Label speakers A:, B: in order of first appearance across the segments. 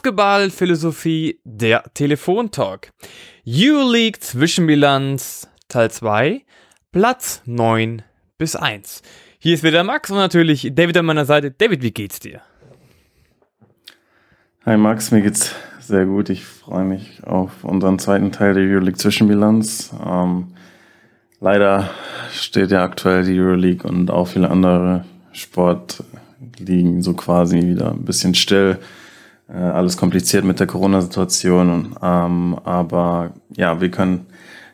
A: Basketballphilosophie, der Telefontalk. U-League Zwischenbilanz Teil 2, Platz 9 bis 1. Hier ist wieder Max und natürlich David an meiner Seite. David, wie geht's dir?
B: Hi Max, mir geht's sehr gut. Ich freue mich auf unseren zweiten Teil der Euroleague Zwischenbilanz. Ähm, leider steht ja aktuell die Euroleague und auch viele andere Sportligen so quasi wieder ein bisschen still. Äh, alles kompliziert mit der Corona-Situation. Ähm, aber ja, wir können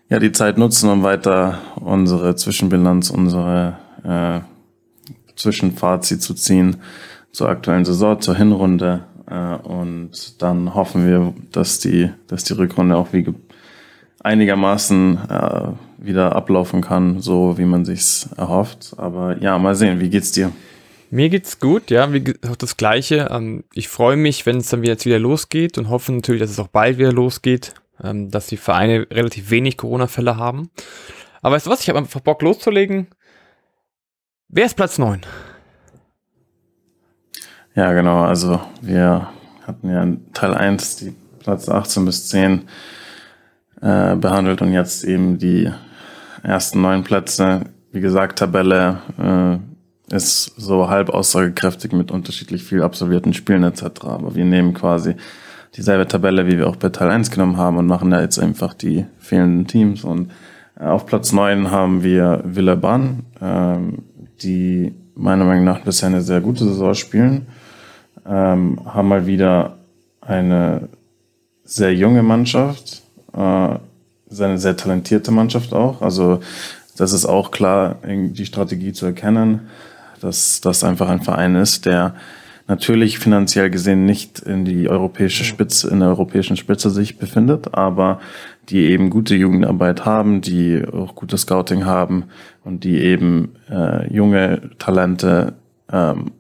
B: ja die Zeit nutzen, um weiter unsere Zwischenbilanz, unsere äh, Zwischenfazit zu ziehen zur aktuellen Saison, zur Hinrunde. Äh, und dann hoffen wir, dass die, dass die Rückrunde auch wie einigermaßen äh, wieder ablaufen kann, so wie man sich's erhofft. Aber ja, mal sehen, wie geht's dir?
A: Mir geht's gut, ja, wie auch das Gleiche. Ähm, ich freue mich, wenn es dann jetzt wieder losgeht und hoffe natürlich, dass es auch bald wieder losgeht, ähm, dass die Vereine relativ wenig Corona-Fälle haben. Aber weißt du was, ich habe einfach Bock loszulegen. Wer ist Platz 9?
B: Ja, genau. Also wir hatten ja in Teil 1 die Platz 18 bis 10 äh, behandelt und jetzt eben die ersten neun Plätze. Wie gesagt, Tabelle äh, ist so halb aussagekräftig mit unterschiedlich viel absolvierten Spielen etc. Aber wir nehmen quasi dieselbe Tabelle, wie wir auch bei Teil 1 genommen haben und machen da jetzt einfach die fehlenden Teams. Und äh, auf Platz 9 haben wir Villeurbanne, ähm, die meiner Meinung nach bisher eine sehr gute Saison spielen ähm, haben mal wieder eine sehr junge Mannschaft, äh, eine sehr talentierte Mannschaft auch. Also das ist auch klar, die Strategie zu erkennen, dass das einfach ein Verein ist, der natürlich finanziell gesehen nicht in die europäische Spitze, in der europäischen Spitze sich befindet, aber die eben gute Jugendarbeit haben, die auch gutes Scouting haben und die eben äh, junge Talente ähm,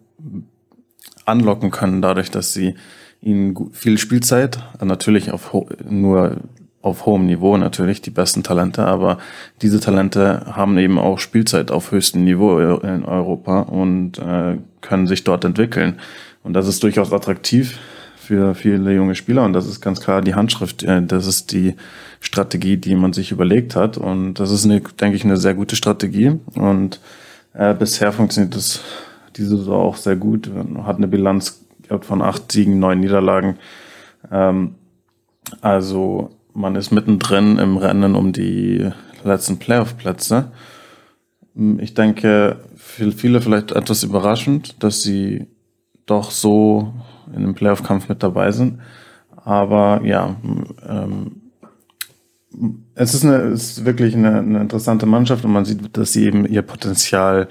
B: anlocken können, dadurch, dass sie ihnen viel Spielzeit, natürlich auf nur auf hohem Niveau natürlich die besten Talente, aber diese Talente haben eben auch Spielzeit auf höchstem Niveau in Europa und äh, können sich dort entwickeln. Und das ist durchaus attraktiv für viele junge Spieler und das ist ganz klar die Handschrift, äh, das ist die Strategie, die man sich überlegt hat und das ist, eine, denke ich, eine sehr gute Strategie und äh, bisher funktioniert das diese Saison auch sehr gut. Hat eine Bilanz von acht Siegen, neun Niederlagen. Ähm, also man ist mittendrin im Rennen um die letzten Playoff-Plätze. Ich denke, für viele vielleicht etwas überraschend, dass sie doch so in dem Playoff-Kampf mit dabei sind. Aber ja, ähm, es ist, eine, ist wirklich eine, eine interessante Mannschaft und man sieht, dass sie eben ihr Potenzial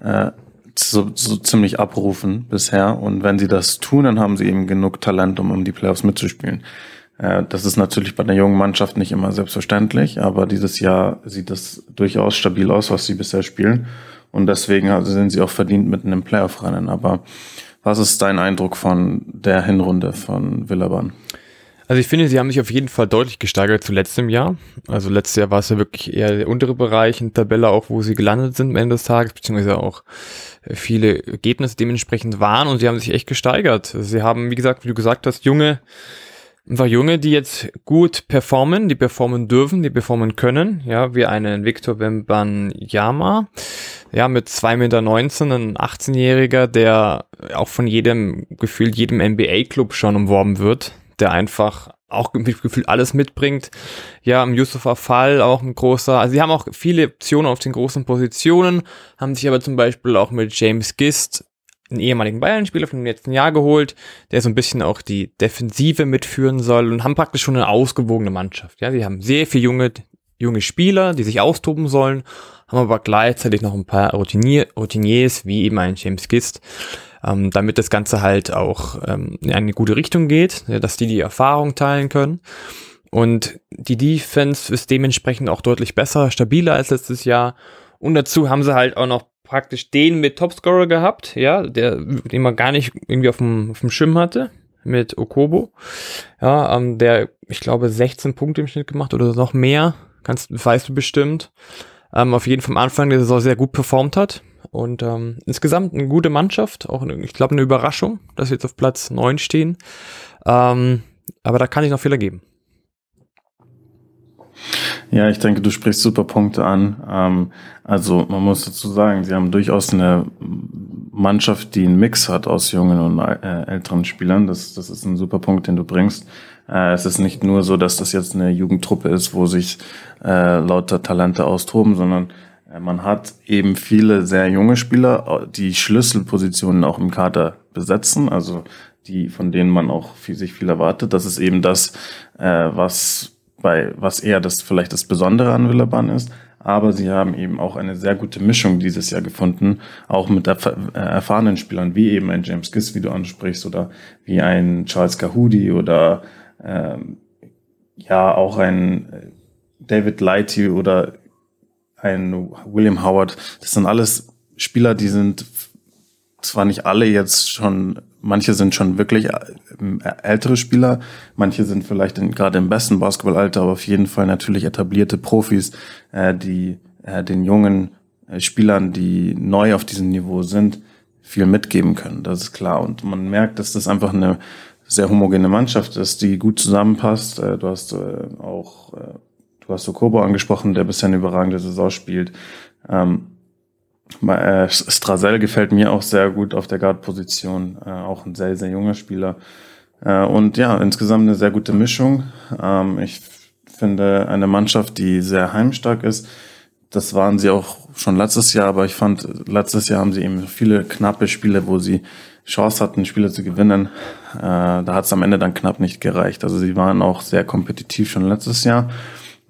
B: äh, so, so ziemlich abrufen bisher. Und wenn sie das tun, dann haben sie eben genug Talent, um um die Playoffs mitzuspielen. Äh, das ist natürlich bei einer jungen Mannschaft nicht immer selbstverständlich, aber dieses Jahr sieht das durchaus stabil aus, was sie bisher spielen. Und deswegen sind sie auch verdient mitten im Playoff-Rennen. Aber was ist dein Eindruck von der Hinrunde von Villaban?
A: Also ich finde, sie haben sich auf jeden Fall deutlich gesteigert zu letztem Jahr. Also letztes Jahr war es ja wirklich eher der untere Bereich in Tabelle, auch wo sie gelandet sind am Ende des Tages, beziehungsweise auch viele Ergebnisse dementsprechend waren und sie haben sich echt gesteigert. Sie haben, wie gesagt, wie du gesagt hast, junge, einfach junge, die jetzt gut performen, die performen dürfen, die performen können. Ja, wie einen Victor Yama, ja, mit 2,19 Meter, ein 18-Jähriger, der auch von jedem, gefühlt jedem NBA-Club schon umworben wird der einfach auch gefühlt alles mitbringt. Ja, im Yusufa Fall auch ein großer, also sie haben auch viele Optionen auf den großen Positionen, haben sich aber zum Beispiel auch mit James Gist, einen ehemaligen Bayern-Spieler von dem letzten Jahr geholt, der so ein bisschen auch die Defensive mitführen soll und haben praktisch schon eine ausgewogene Mannschaft. Ja, sie haben sehr viele junge, junge Spieler, die sich austoben sollen, haben aber gleichzeitig noch ein paar Routinier, Routiniers, wie eben ein James Gist, ähm, damit das Ganze halt auch ähm, in eine gute Richtung geht, ja, dass die die Erfahrung teilen können. Und die Defense ist dementsprechend auch deutlich besser, stabiler als letztes Jahr. Und dazu haben sie halt auch noch praktisch den mit Topscorer gehabt, ja, der, den man gar nicht irgendwie auf dem, auf dem Schirm hatte, mit Okobo. Ja, ähm, der, ich glaube, 16 Punkte im Schnitt gemacht oder noch mehr. Kannst, weißt du bestimmt. Ähm, auf jeden Fall am Anfang der Saison sehr gut performt hat. Und ähm, insgesamt eine gute Mannschaft, auch eine, ich glaube eine Überraschung, dass sie jetzt auf Platz 9 stehen. Ähm, aber da kann ich noch Fehler geben.
B: Ja, ich denke, du sprichst super Punkte an. Ähm, also man muss dazu sagen, sie haben durchaus eine Mannschaft, die einen Mix hat aus jungen und äh, älteren Spielern. Das, das ist ein super Punkt, den du bringst. Äh, es ist nicht nur so, dass das jetzt eine Jugendtruppe ist, wo sich äh, lauter Talente austoben, sondern man hat eben viele sehr junge Spieler, die Schlüsselpositionen auch im Kader besetzen, also die, von denen man auch viel, sich viel erwartet. Das ist eben das, was bei, was eher das vielleicht das Besondere an Villaban ist. Aber sie haben eben auch eine sehr gute Mischung dieses Jahr gefunden, auch mit erf äh, erfahrenen Spielern wie eben ein James Giss, wie du ansprichst, oder wie ein Charles Kahudi oder ähm, ja auch ein äh, David Lighty oder ein William Howard. Das sind alles Spieler, die sind zwar nicht alle jetzt schon, manche sind schon wirklich äh, ältere Spieler, manche sind vielleicht in, gerade im besten Basketballalter, aber auf jeden Fall natürlich etablierte Profis, äh, die äh, den jungen äh, Spielern, die neu auf diesem Niveau sind, viel mitgeben können. Das ist klar. Und man merkt, dass das einfach eine sehr homogene Mannschaft ist, die gut zusammenpasst. Äh, du hast äh, auch, du hast Sokobo angesprochen, der bisher eine überragende Saison spielt. Ähm, äh, Strasel gefällt mir auch sehr gut auf der Guard-Position, äh, auch ein sehr, sehr junger Spieler. Äh, und ja, insgesamt eine sehr gute Mischung. Ähm, ich finde eine Mannschaft, die sehr heimstark ist. Das waren sie auch schon letztes Jahr, aber ich fand, letztes Jahr haben sie eben viele knappe Spiele, wo sie Chance hatten, Spiele zu gewinnen. Da hat es am Ende dann knapp nicht gereicht. Also sie waren auch sehr kompetitiv schon letztes Jahr.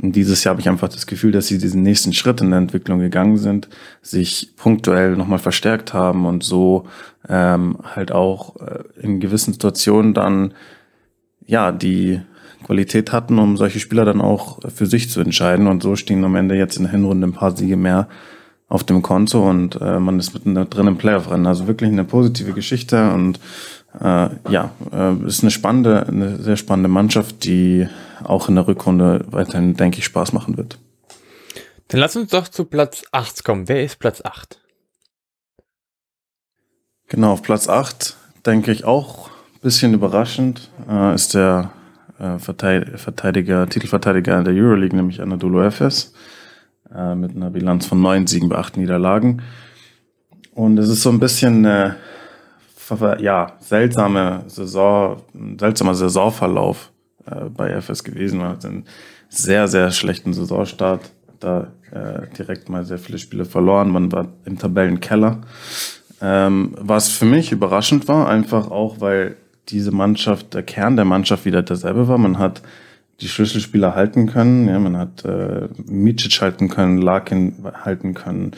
B: Und dieses Jahr habe ich einfach das Gefühl, dass sie diesen nächsten Schritt in der Entwicklung gegangen sind, sich punktuell nochmal verstärkt haben und so ähm, halt auch äh, in gewissen Situationen dann ja die Qualität hatten, um solche Spieler dann auch für sich zu entscheiden. Und so stehen am Ende jetzt in der Hinrunde ein paar Siege mehr auf dem Konto und äh, man ist mitten drin im Playoff-Rennen. Also wirklich eine positive Geschichte und äh, ja, äh, ist eine spannende, eine sehr spannende Mannschaft, die auch in der Rückrunde weiterhin, denke ich, Spaß machen wird.
A: Dann lass uns doch zu Platz 8 kommen. Wer ist Platz 8?
B: Genau, auf Platz 8 denke ich auch ein bisschen überraschend äh, ist der äh, Verteidiger, Titelverteidiger der Euroleague, nämlich Anadolu Efes, äh, mit einer Bilanz von neun Siegen bei acht Niederlagen. Und es ist so ein bisschen äh, ja, seltsame Saison, seltsamer Saisonverlauf äh, bei FS gewesen. Man hat einen sehr, sehr schlechten Saisonstart. Da äh, direkt mal sehr viele Spiele verloren. Man war im Tabellenkeller. Ähm, was für mich überraschend war, einfach auch, weil diese Mannschaft, der Kern der Mannschaft wieder derselbe war. Man hat die Schlüsselspieler halten können. Ja, man hat äh, Micic halten können, Larkin halten können,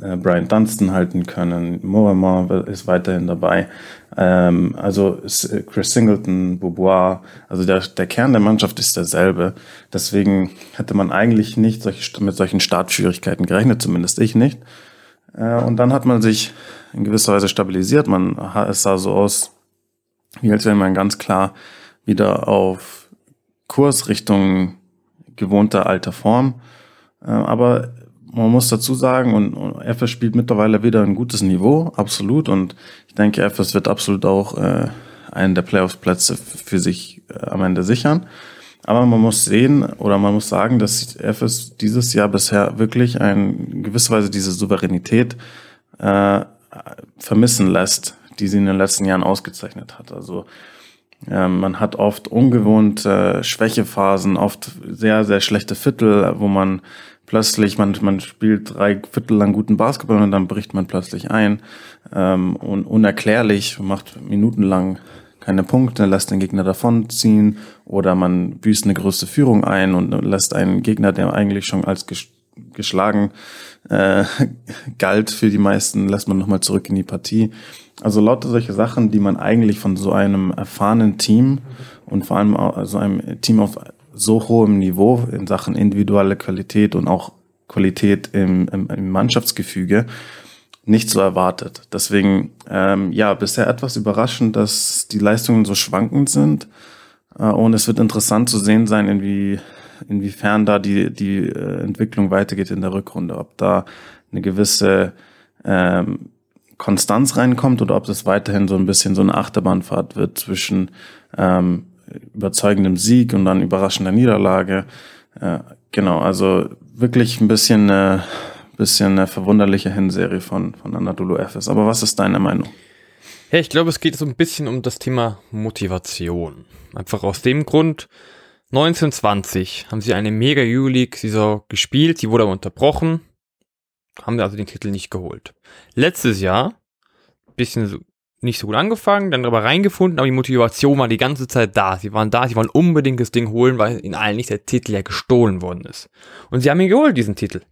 B: äh, Brian Dunstan halten können, Mohammed ist weiterhin dabei. Ähm, also äh, Chris Singleton, Beaubois, also der, der Kern der Mannschaft ist derselbe. Deswegen hätte man eigentlich nicht solche, mit solchen Startschwierigkeiten gerechnet, zumindest ich nicht. Äh, und dann hat man sich in gewisser Weise stabilisiert. Man es sah so aus, wie als wäre man ganz klar wieder auf Kurs Richtung gewohnter alter Form. Äh, aber man muss dazu sagen, und, FS spielt mittlerweile wieder ein gutes Niveau, absolut. Und ich denke, FS wird absolut auch äh, einen der Playoffs-Plätze für sich äh, am Ende sichern. Aber man muss sehen oder man muss sagen, dass FS dieses Jahr bisher wirklich ein gewisser Weise diese Souveränität äh, vermissen lässt, die sie in den letzten Jahren ausgezeichnet hat. Also ähm, man hat oft ungewohnt äh, Schwächephasen, oft sehr, sehr schlechte Viertel, wo man plötzlich, man, man spielt drei Viertel lang guten Basketball und dann bricht man plötzlich ein ähm, und unerklärlich, macht minutenlang keine Punkte, lässt den Gegner davonziehen oder man büßt eine größte Führung ein und lässt einen Gegner, der eigentlich schon als geschlagen äh, galt für die meisten, lässt man nochmal zurück in die Partie. Also lauter solche Sachen, die man eigentlich von so einem erfahrenen Team und vor allem auch so einem Team auf so hohem Niveau in Sachen individuelle Qualität und auch Qualität im, im, im Mannschaftsgefüge nicht so erwartet. Deswegen, ähm, ja, bisher etwas überraschend, dass die Leistungen so schwankend sind. Äh, und es wird interessant zu sehen sein, inwie, inwiefern da die, die äh, Entwicklung weitergeht in der Rückrunde. Ob da eine gewisse ähm, Konstanz reinkommt oder ob das weiterhin so ein bisschen so eine Achterbahnfahrt wird zwischen ähm, überzeugendem Sieg und dann überraschender Niederlage. Äh, genau, also wirklich ein bisschen, äh, bisschen eine verwunderliche Hinserie von, von Anadolu Efes. Aber was ist deine Meinung?
A: Ja, ich glaube, es geht so ein bisschen um das Thema Motivation. Einfach aus dem Grund, 1920 haben sie eine mega Euroleague-Saison gespielt, die wurde aber unterbrochen, haben also den Titel nicht geholt. Letztes Jahr, bisschen so, nicht so gut angefangen, dann aber reingefunden, aber die Motivation war die ganze Zeit da. Sie waren da, sie wollen unbedingt das Ding holen, weil allen nicht der Titel ja gestohlen worden ist. Und sie haben ihn geholt, diesen Titel.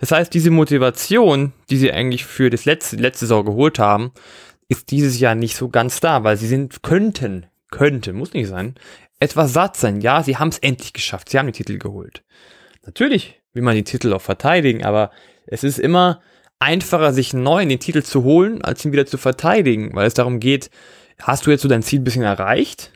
A: Das heißt, diese Motivation, die sie eigentlich für das letzte, letzte Saison geholt haben, ist dieses Jahr nicht so ganz da, weil sie sind, könnten, könnte, muss nicht sein, etwas satt sein. Ja, sie haben es endlich geschafft, sie haben den Titel geholt. Natürlich will man die Titel auch verteidigen, aber es ist immer einfacher, sich neu in den Titel zu holen, als ihn wieder zu verteidigen, weil es darum geht, hast du jetzt so dein Ziel ein bisschen erreicht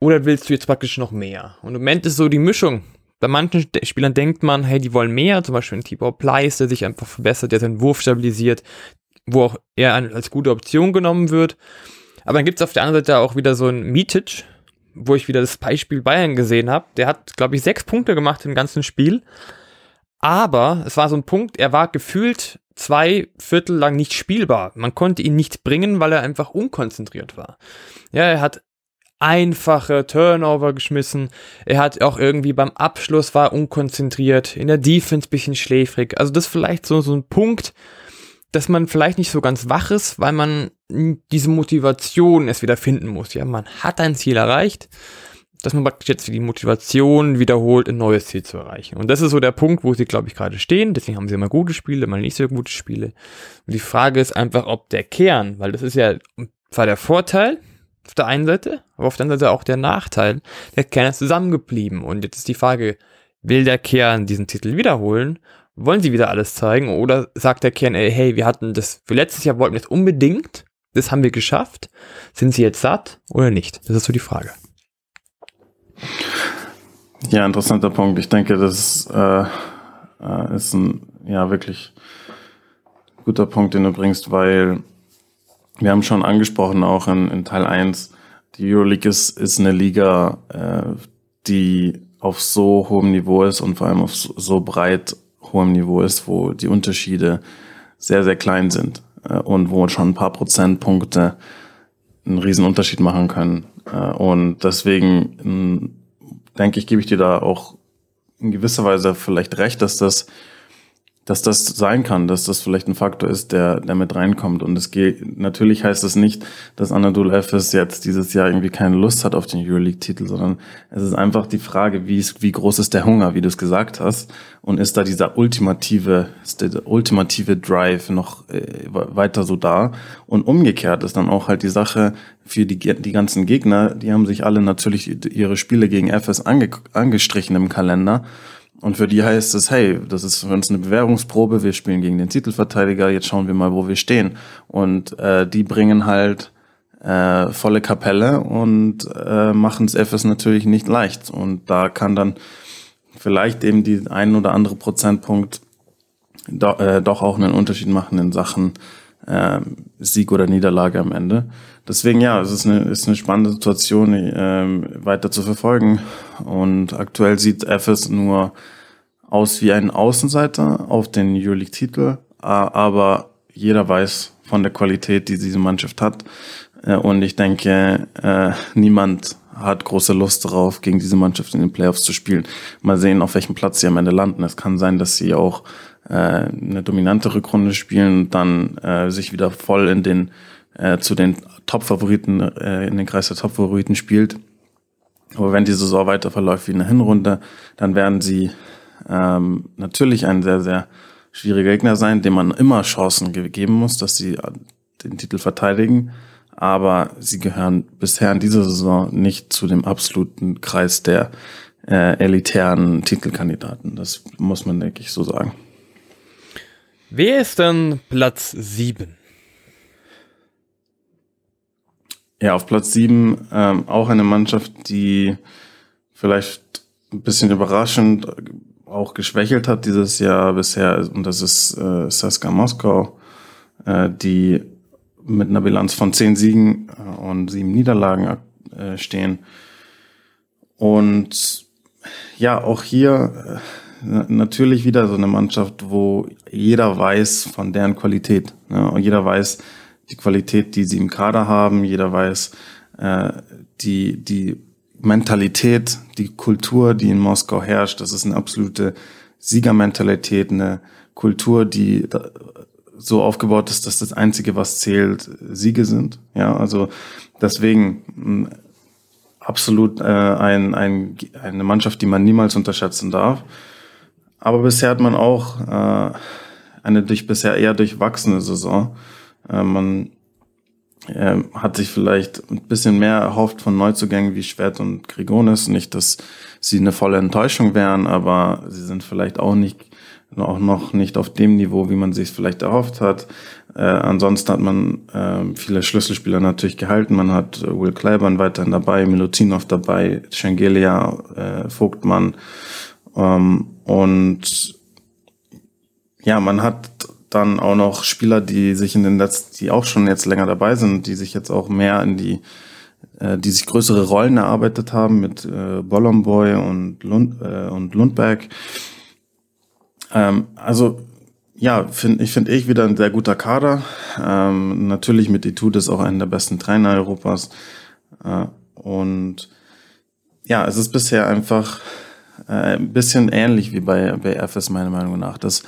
A: oder willst du jetzt praktisch noch mehr? Und im Moment ist so die Mischung. Bei manchen Spielern denkt man, hey, die wollen mehr, zum Beispiel ein Tibor Pleiss, der sich einfach verbessert, der seinen Wurf stabilisiert, wo auch er als gute Option genommen wird. Aber dann gibt es auf der anderen Seite auch wieder so einen Mitic, wo ich wieder das Beispiel Bayern gesehen habe. Der hat, glaube ich, sechs Punkte gemacht im ganzen Spiel. Aber es war so ein Punkt, er war gefühlt zwei Viertel lang nicht spielbar. Man konnte ihn nicht bringen, weil er einfach unkonzentriert war. Ja, er hat einfache Turnover geschmissen. Er hat auch irgendwie beim Abschluss war unkonzentriert, in der Defense bisschen schläfrig. Also das ist vielleicht so, so ein Punkt, dass man vielleicht nicht so ganz wach ist, weil man diese Motivation erst wieder finden muss. Ja, man hat ein Ziel erreicht, dass man praktisch jetzt die Motivation wiederholt, ein neues Ziel zu erreichen. Und das ist so der Punkt, wo sie, glaube ich, gerade stehen. Deswegen haben sie immer gute Spiele, mal nicht so gute Spiele. Und die Frage ist einfach, ob der Kern, weil das ist ja zwar der Vorteil auf der einen Seite, aber auf der anderen Seite auch der Nachteil, der Kern ist zusammengeblieben. Und jetzt ist die Frage, will der Kern diesen Titel wiederholen wollen sie wieder alles zeigen oder sagt der Kern, ey, hey, wir hatten das für letztes Jahr wollten wir das unbedingt, das haben wir geschafft. Sind sie jetzt satt oder nicht? Das ist so die Frage.
B: Ja, interessanter Punkt. Ich denke, das äh, äh, ist ein ja wirklich guter Punkt, den du bringst, weil wir haben schon angesprochen, auch in, in Teil 1, die Euroleague ist, ist eine Liga, äh, die auf so hohem Niveau ist und vor allem auf so, so breit hohem Niveau ist, wo die Unterschiede sehr, sehr klein sind äh, und wo schon ein paar Prozentpunkte einen riesen Unterschied machen können. Äh, und deswegen denke ich, gebe ich dir da auch in gewisser Weise vielleicht recht, dass das dass das sein kann, dass das vielleicht ein Faktor ist, der, der mit reinkommt. Und es geht, natürlich heißt es das nicht, dass Anadolu Efes jetzt dieses Jahr irgendwie keine Lust hat auf den Euroleague-Titel, sondern es ist einfach die Frage, wie, ist, wie groß ist der Hunger, wie du es gesagt hast, und ist da dieser ultimative, ist der ultimative Drive noch äh, weiter so da? Und umgekehrt ist dann auch halt die Sache für die, die ganzen Gegner, die haben sich alle natürlich ihre Spiele gegen Efes ange, angestrichen im Kalender. Und für die heißt es, hey, das ist für uns eine Bewährungsprobe, wir spielen gegen den Titelverteidiger, jetzt schauen wir mal, wo wir stehen. Und äh, die bringen halt äh, volle Kapelle und äh, machen es FS natürlich nicht leicht. Und da kann dann vielleicht eben die ein oder andere Prozentpunkt do, äh, doch auch einen Unterschied machen in Sachen äh, Sieg oder Niederlage am Ende. Deswegen ja, es ist eine, ist eine spannende Situation ähm, weiter zu verfolgen. Und aktuell sieht FS nur aus wie ein Außenseiter auf den Euroleague-Titel, aber jeder weiß von der Qualität, die diese Mannschaft hat. Äh, und ich denke, äh, niemand hat große Lust darauf, gegen diese Mannschaft in den Playoffs zu spielen. Mal sehen, auf welchem Platz sie am Ende landen. Es kann sein, dass sie auch äh, eine dominante Rückrunde spielen und dann äh, sich wieder voll in den äh, zu den Top-Favoriten, äh, in den Kreis der Top-Favoriten spielt. Aber wenn die Saison weiter verläuft wie eine Hinrunde, dann werden sie ähm, natürlich ein sehr, sehr schwieriger Gegner sein, dem man immer Chancen geben muss, dass sie den Titel verteidigen. Aber sie gehören bisher in dieser Saison nicht zu dem absoluten Kreis der äh, elitären Titelkandidaten. Das muss man, denke ich, so sagen.
A: Wer ist dann Platz sieben?
B: Ja, auf Platz sieben ähm, auch eine Mannschaft, die vielleicht ein bisschen überraschend auch geschwächelt hat dieses Jahr bisher. Und das ist äh, Saska Moskau. äh, die mit einer Bilanz von zehn Siegen äh, und sieben Niederlagen äh, stehen. Und ja, auch hier äh, natürlich wieder so eine Mannschaft, wo jeder weiß von deren Qualität. Ne? Und jeder weiß die Qualität, die sie im Kader haben. Jeder weiß äh, die, die Mentalität, die Kultur, die in Moskau herrscht. Das ist eine absolute Siegermentalität, eine Kultur, die so aufgebaut ist, dass das Einzige, was zählt, Siege sind. Ja, also deswegen absolut äh, ein, ein, eine Mannschaft, die man niemals unterschätzen darf. Aber bisher hat man auch äh, eine durch bisher eher durchwachsene Saison. Äh, man äh, hat sich vielleicht ein bisschen mehr erhofft von Neuzugängen wie Schwert und Grigonis. Nicht, dass sie eine volle Enttäuschung wären, aber sie sind vielleicht auch nicht auch noch nicht auf dem Niveau, wie man sich vielleicht erhofft hat. Äh, ansonsten hat man äh, viele Schlüsselspieler natürlich gehalten. Man hat äh, Will Clyburn weiterhin dabei, Milutinov dabei, Schengelia, äh, Vogtmann. Ähm, und ja, man hat dann auch noch Spieler, die sich in den letzten, die auch schon jetzt länger dabei sind, die sich jetzt auch mehr in die, äh, die sich größere Rollen erarbeitet haben mit äh, Bollomboy und, Lund, äh, und Lundberg. Ähm, also ja, find, ich finde ich wieder ein sehr guter Kader. Ähm, natürlich mit Etudes auch einen der besten Trainer Europas. Äh, und ja, es ist bisher einfach ein bisschen ähnlich wie bei, bei FS meiner Meinung nach. Das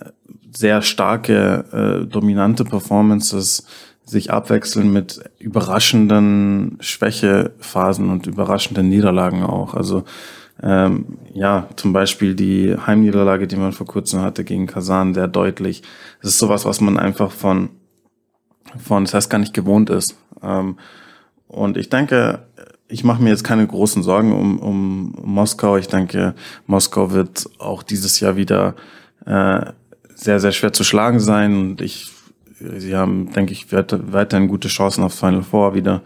B: äh, sehr starke, äh, dominante Performances sich abwechseln mit überraschenden Schwächephasen und überraschenden Niederlagen auch. Also ähm, ja, zum Beispiel die Heimniederlage, die man vor kurzem hatte gegen Kasan, sehr deutlich. Das ist sowas, was man einfach von, von das heißt gar nicht gewohnt ist. Ähm, und ich denke, ich mache mir jetzt keine großen Sorgen um, um Moskau. Ich denke, Moskau wird auch dieses Jahr wieder äh, sehr, sehr schwer zu schlagen sein. Und ich, sie haben, denke ich, weiterhin gute Chancen aufs Final Four wieder.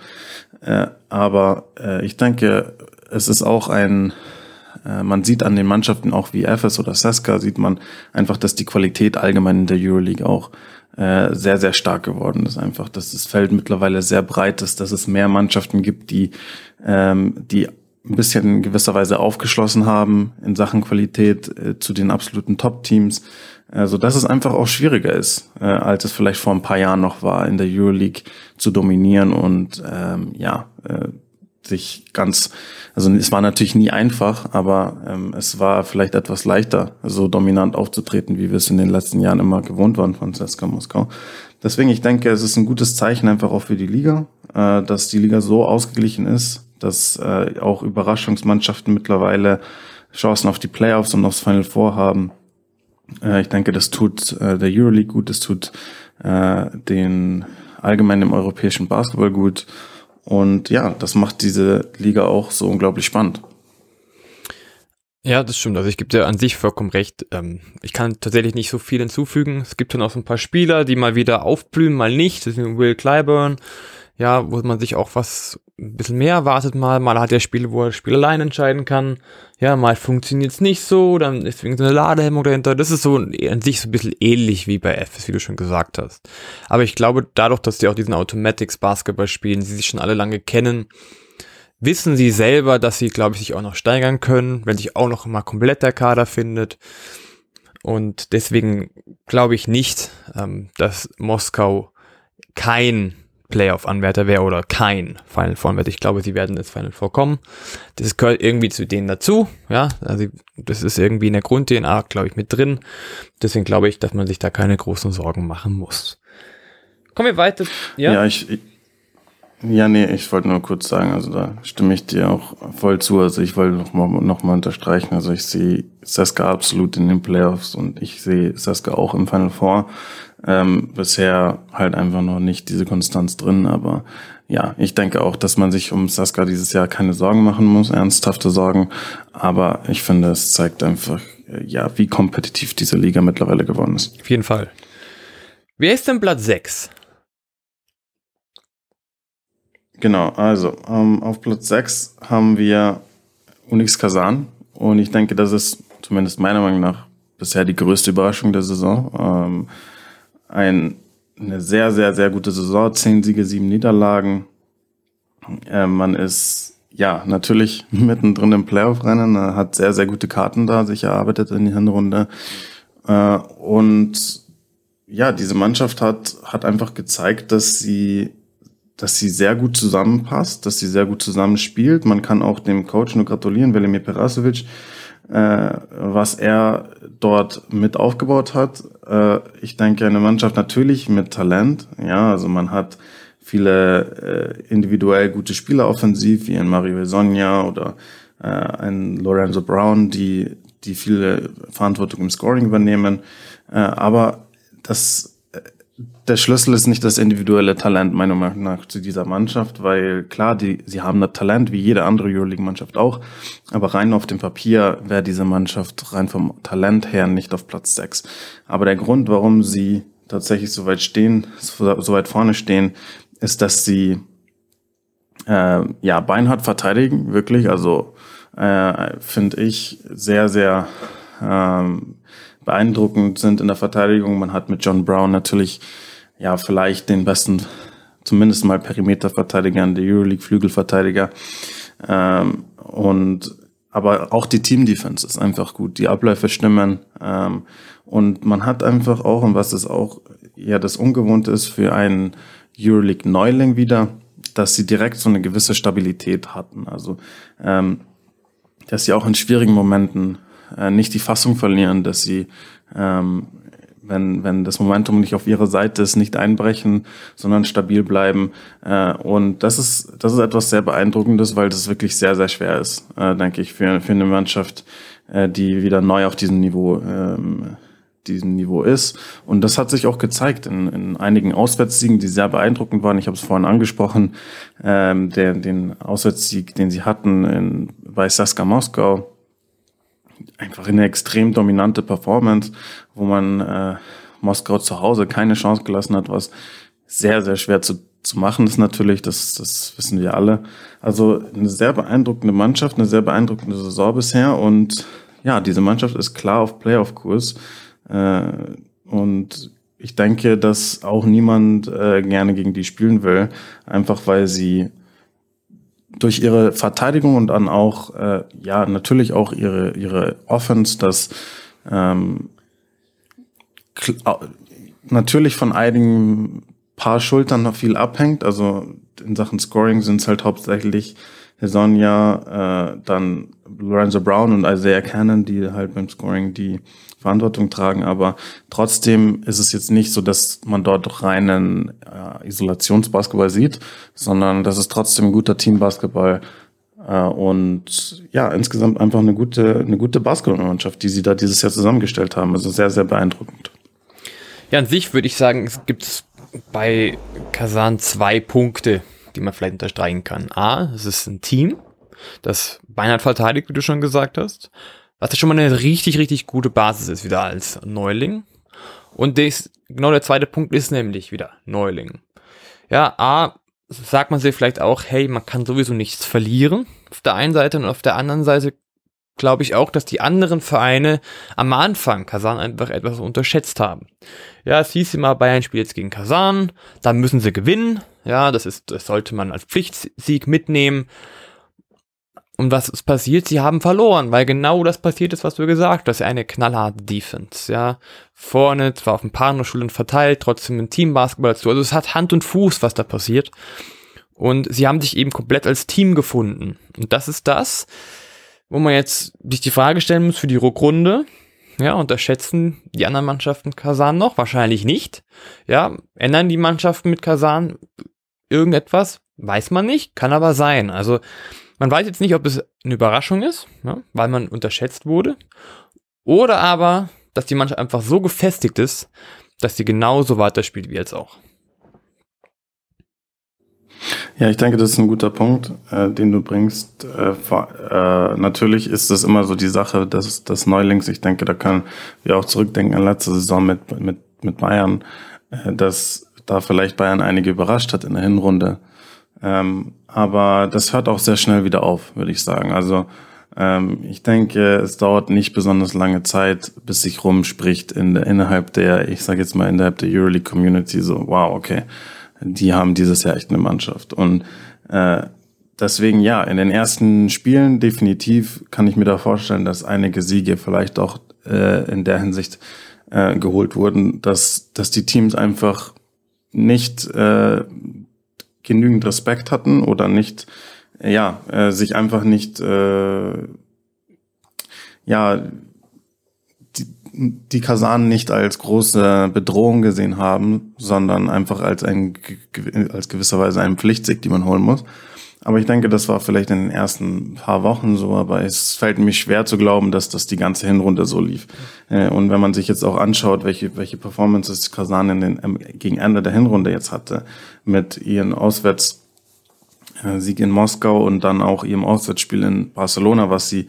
B: Äh, aber äh, ich denke, es ist auch ein, äh, man sieht an den Mannschaften auch wie Efes oder Seska, sieht man einfach, dass die Qualität allgemein in der Euroleague auch äh, sehr, sehr stark geworden ist. Einfach, dass das Feld mittlerweile sehr breit ist, dass es mehr Mannschaften gibt, die, ähm, die ein bisschen in gewisser Weise aufgeschlossen haben in Sachen Qualität äh, zu den absoluten Top-Teams, also dass es einfach auch schwieriger ist, äh, als es vielleicht vor ein paar Jahren noch war, in der Euroleague zu dominieren und ähm, ja, äh, sich ganz, also es war natürlich nie einfach, aber ähm, es war vielleicht etwas leichter, so dominant aufzutreten, wie wir es in den letzten Jahren immer gewohnt waren von CSKA Moskau. Deswegen, ich denke, es ist ein gutes Zeichen einfach auch für die Liga, äh, dass die Liga so ausgeglichen ist, dass äh, auch Überraschungsmannschaften mittlerweile Chancen auf die Playoffs und aufs Final Four haben. Äh, ich denke, das tut äh, der Euroleague gut, das tut äh, den allgemein im europäischen Basketball gut. Und ja, das macht diese Liga auch so unglaublich spannend.
A: Ja, das stimmt. Also ich gebe dir an sich vollkommen recht. Ähm, ich kann tatsächlich nicht so viel hinzufügen. Es gibt dann auch so ein paar Spieler, die mal wieder aufblühen, mal nicht. Das ist Will Clyburn, ja, wo man sich auch was ein bisschen mehr erwartet mal. Mal hat er Spiele, wo er das Spiel allein entscheiden kann. Ja, mal funktioniert es nicht so, dann ist wegen so eine Ladehemmung dahinter. Das ist so an sich so ein bisschen ähnlich wie bei FS, wie du schon gesagt hast. Aber ich glaube, dadurch, dass die auch diesen Automatics Basketball spielen, sie sich schon alle lange kennen, wissen sie selber, dass sie, glaube ich, sich auch noch steigern können, wenn sich auch noch mal komplett der Kader findet. Und deswegen glaube ich nicht, ähm, dass Moskau kein Playoff-Anwärter wäre oder kein Final Four-Anwärter. Ich glaube, sie werden ins Final Four kommen. Das gehört irgendwie zu denen dazu, ja. Also das ist irgendwie in der Grund-DNA, glaube ich, mit drin. Deswegen glaube ich, dass man sich da keine großen Sorgen machen muss. Kommen wir weiter.
B: Ja, ja ich, ja, nee, ich wollte nur kurz sagen, also da stimme ich dir auch voll zu. Also ich wollte noch mal, noch mal unterstreichen, also ich sehe Saska absolut in den Playoffs und ich sehe Saska auch im Final Four. Ähm, bisher halt einfach noch nicht diese Konstanz drin, aber ja, ich denke auch, dass man sich um Saska dieses Jahr keine Sorgen machen muss, ernsthafte Sorgen. Aber ich finde, es zeigt einfach, äh, ja, wie kompetitiv diese Liga mittlerweile geworden ist.
A: Auf jeden Fall. Wer ist denn Platz 6?
B: Genau, also ähm, auf Platz 6 haben wir Unix Kazan und ich denke, das ist zumindest meiner Meinung nach bisher die größte Überraschung der Saison. Ähm, ein eine sehr, sehr, sehr gute Saison. Zehn Siege, sieben Niederlagen. Äh, man ist ja natürlich mittendrin im Playoff-Rennen, hat sehr, sehr gute Karten da sich erarbeitet in die Hinrunde. Äh, und ja, diese Mannschaft hat, hat einfach gezeigt, dass sie, dass sie sehr gut zusammenpasst, dass sie sehr gut zusammenspielt. Man kann auch dem Coach nur gratulieren, Velimir Perasovic, äh, was er dort mit aufgebaut hat. Äh, ich denke, eine Mannschaft natürlich mit Talent. Ja, also man hat viele äh, individuell gute Spieler offensiv, wie ein Mario Sonja oder äh, ein Lorenzo Brown, die, die viele Verantwortung im Scoring übernehmen. Äh, aber das, der Schlüssel ist nicht das individuelle Talent, meiner Meinung nach, zu dieser Mannschaft, weil klar, die, sie haben das Talent, wie jede andere Euroleague-Mannschaft auch, aber rein auf dem Papier wäre diese Mannschaft rein vom Talent her nicht auf Platz 6. Aber der Grund, warum sie tatsächlich so weit stehen, so, weit vorne stehen, ist, dass sie äh, ja beinhart verteidigen, wirklich. Also äh, finde ich sehr, sehr ähm, beeindruckend sind in der Verteidigung. Man hat mit John Brown natürlich ja vielleicht den besten, zumindest mal Perimeterverteidiger in der Euroleague, Flügelverteidiger. Ähm, und aber auch die Team-Defense ist einfach gut. Die Abläufe stimmen. Ähm, und man hat einfach auch, und was es auch ja das Ungewohnte ist für einen Euroleague-Neuling wieder, dass sie direkt so eine gewisse Stabilität hatten. Also, ähm, dass sie auch in schwierigen Momenten äh, nicht die Fassung verlieren, dass sie, ähm, wenn, wenn das Momentum nicht auf ihrer Seite ist, nicht einbrechen, sondern stabil bleiben. Äh, und das ist, das ist etwas sehr Beeindruckendes, weil das wirklich sehr, sehr schwer ist, äh, denke ich, für, für eine Mannschaft, äh, die wieder neu auf diesem Niveau ähm, diesem Niveau ist. Und das hat sich auch gezeigt in, in einigen Auswärtssiegen, die sehr beeindruckend waren. Ich habe es vorhin angesprochen, ähm, der, den Auswärtssieg, den sie hatten in, bei Saska Moskau. Einfach eine extrem dominante Performance, wo man äh, Moskau zu Hause keine Chance gelassen hat, was sehr, sehr schwer zu, zu machen ist natürlich, das, das wissen wir alle. Also eine sehr beeindruckende Mannschaft, eine sehr beeindruckende Saison bisher und ja, diese Mannschaft ist klar auf Playoff-Kurs. Äh, und ich denke, dass auch niemand äh, gerne gegen die spielen will, einfach weil sie durch ihre Verteidigung und dann auch, äh, ja, natürlich auch ihre, ihre Offense, das ähm, natürlich von einigen paar Schultern noch viel abhängt. Also in Sachen Scoring sind es halt hauptsächlich Sonja, äh, dann Lorenzo Brown und Isaiah Cannon, die halt beim Scoring die Verantwortung tragen, aber trotzdem ist es jetzt nicht so, dass man dort reinen äh, Isolationsbasketball sieht, sondern das ist trotzdem ein guter Teambasketball äh, und ja, insgesamt einfach eine gute, eine gute Basketballmannschaft, die sie da dieses Jahr zusammengestellt haben. Also sehr, sehr beeindruckend.
A: Ja, an sich würde ich sagen, es gibt bei Kasan zwei Punkte, die man vielleicht unterstreichen kann. A, es ist ein Team, das beinahe verteidigt, wie du schon gesagt hast. Was ja schon mal eine richtig, richtig gute Basis ist, wieder als Neuling. Und des, genau der zweite Punkt ist nämlich wieder Neuling. Ja, A, sagt man sich vielleicht auch, hey, man kann sowieso nichts verlieren. Auf der einen Seite und auf der anderen Seite glaube ich auch, dass die anderen Vereine am Anfang Kasan einfach etwas unterschätzt haben. Ja, es hieß immer, Bayern spielt jetzt gegen Kasan, dann müssen sie gewinnen. Ja, das ist, das sollte man als Pflichtsieg mitnehmen. Und was ist passiert? Sie haben verloren, weil genau das passiert ist, was du gesagt hast. Eine knallharte Defense, ja. Vorne, zwar auf ein paar Partnerschulen verteilt, trotzdem ein Teambasketball dazu. Also es hat Hand und Fuß, was da passiert. Und sie haben sich eben komplett als Team gefunden. Und das ist das, wo man jetzt sich die Frage stellen muss für die Rückrunde. Ja, unterschätzen die anderen Mannschaften Kasan noch? Wahrscheinlich nicht. Ja, ändern die Mannschaften mit Kasan irgendetwas? Weiß man nicht, kann aber sein. Also man weiß jetzt nicht, ob es eine Überraschung ist, ja, weil man unterschätzt wurde, oder aber, dass die Mannschaft einfach so gefestigt ist, dass sie genauso weiterspielt wie jetzt auch.
B: Ja, ich denke, das ist ein guter Punkt, äh, den du bringst. Äh, äh, natürlich ist das immer so die Sache des, des Neulings. Ich denke, da können wir auch zurückdenken an letzte Saison mit, mit, mit Bayern, äh, dass da vielleicht Bayern einige überrascht hat in der Hinrunde. Ähm, aber das hört auch sehr schnell wieder auf, würde ich sagen. Also Ähm, ich denke, es dauert nicht besonders lange Zeit, bis sich rumspricht in, innerhalb der, ich sage jetzt mal innerhalb der Euroleague Community so, wow, okay, die haben dieses Jahr echt eine Mannschaft. Und äh, deswegen ja, in den ersten Spielen definitiv kann ich mir da vorstellen, dass einige Siege vielleicht auch äh, in der Hinsicht äh, geholt wurden, dass, dass die Teams einfach nicht äh, genügend Respekt hatten oder nicht, ja, äh, sich einfach nicht, äh, ja, die, die Kasanen nicht als große Bedrohung gesehen haben, sondern einfach als ein, als gewisserweise einen Pflichtsieg, die man holen muss. Aber ich denke, das war vielleicht in den ersten paar Wochen so, aber es fällt mir schwer zu glauben, dass das die ganze Hinrunde so lief. Äh, und wenn man sich jetzt auch anschaut, welche, welche Performances Kasan in den, ähm, gegen Ende der Hinrunde jetzt hatte, mit ihren Auswärtssieg äh, in Moskau und dann auch ihrem Auswärtsspiel in Barcelona, was sie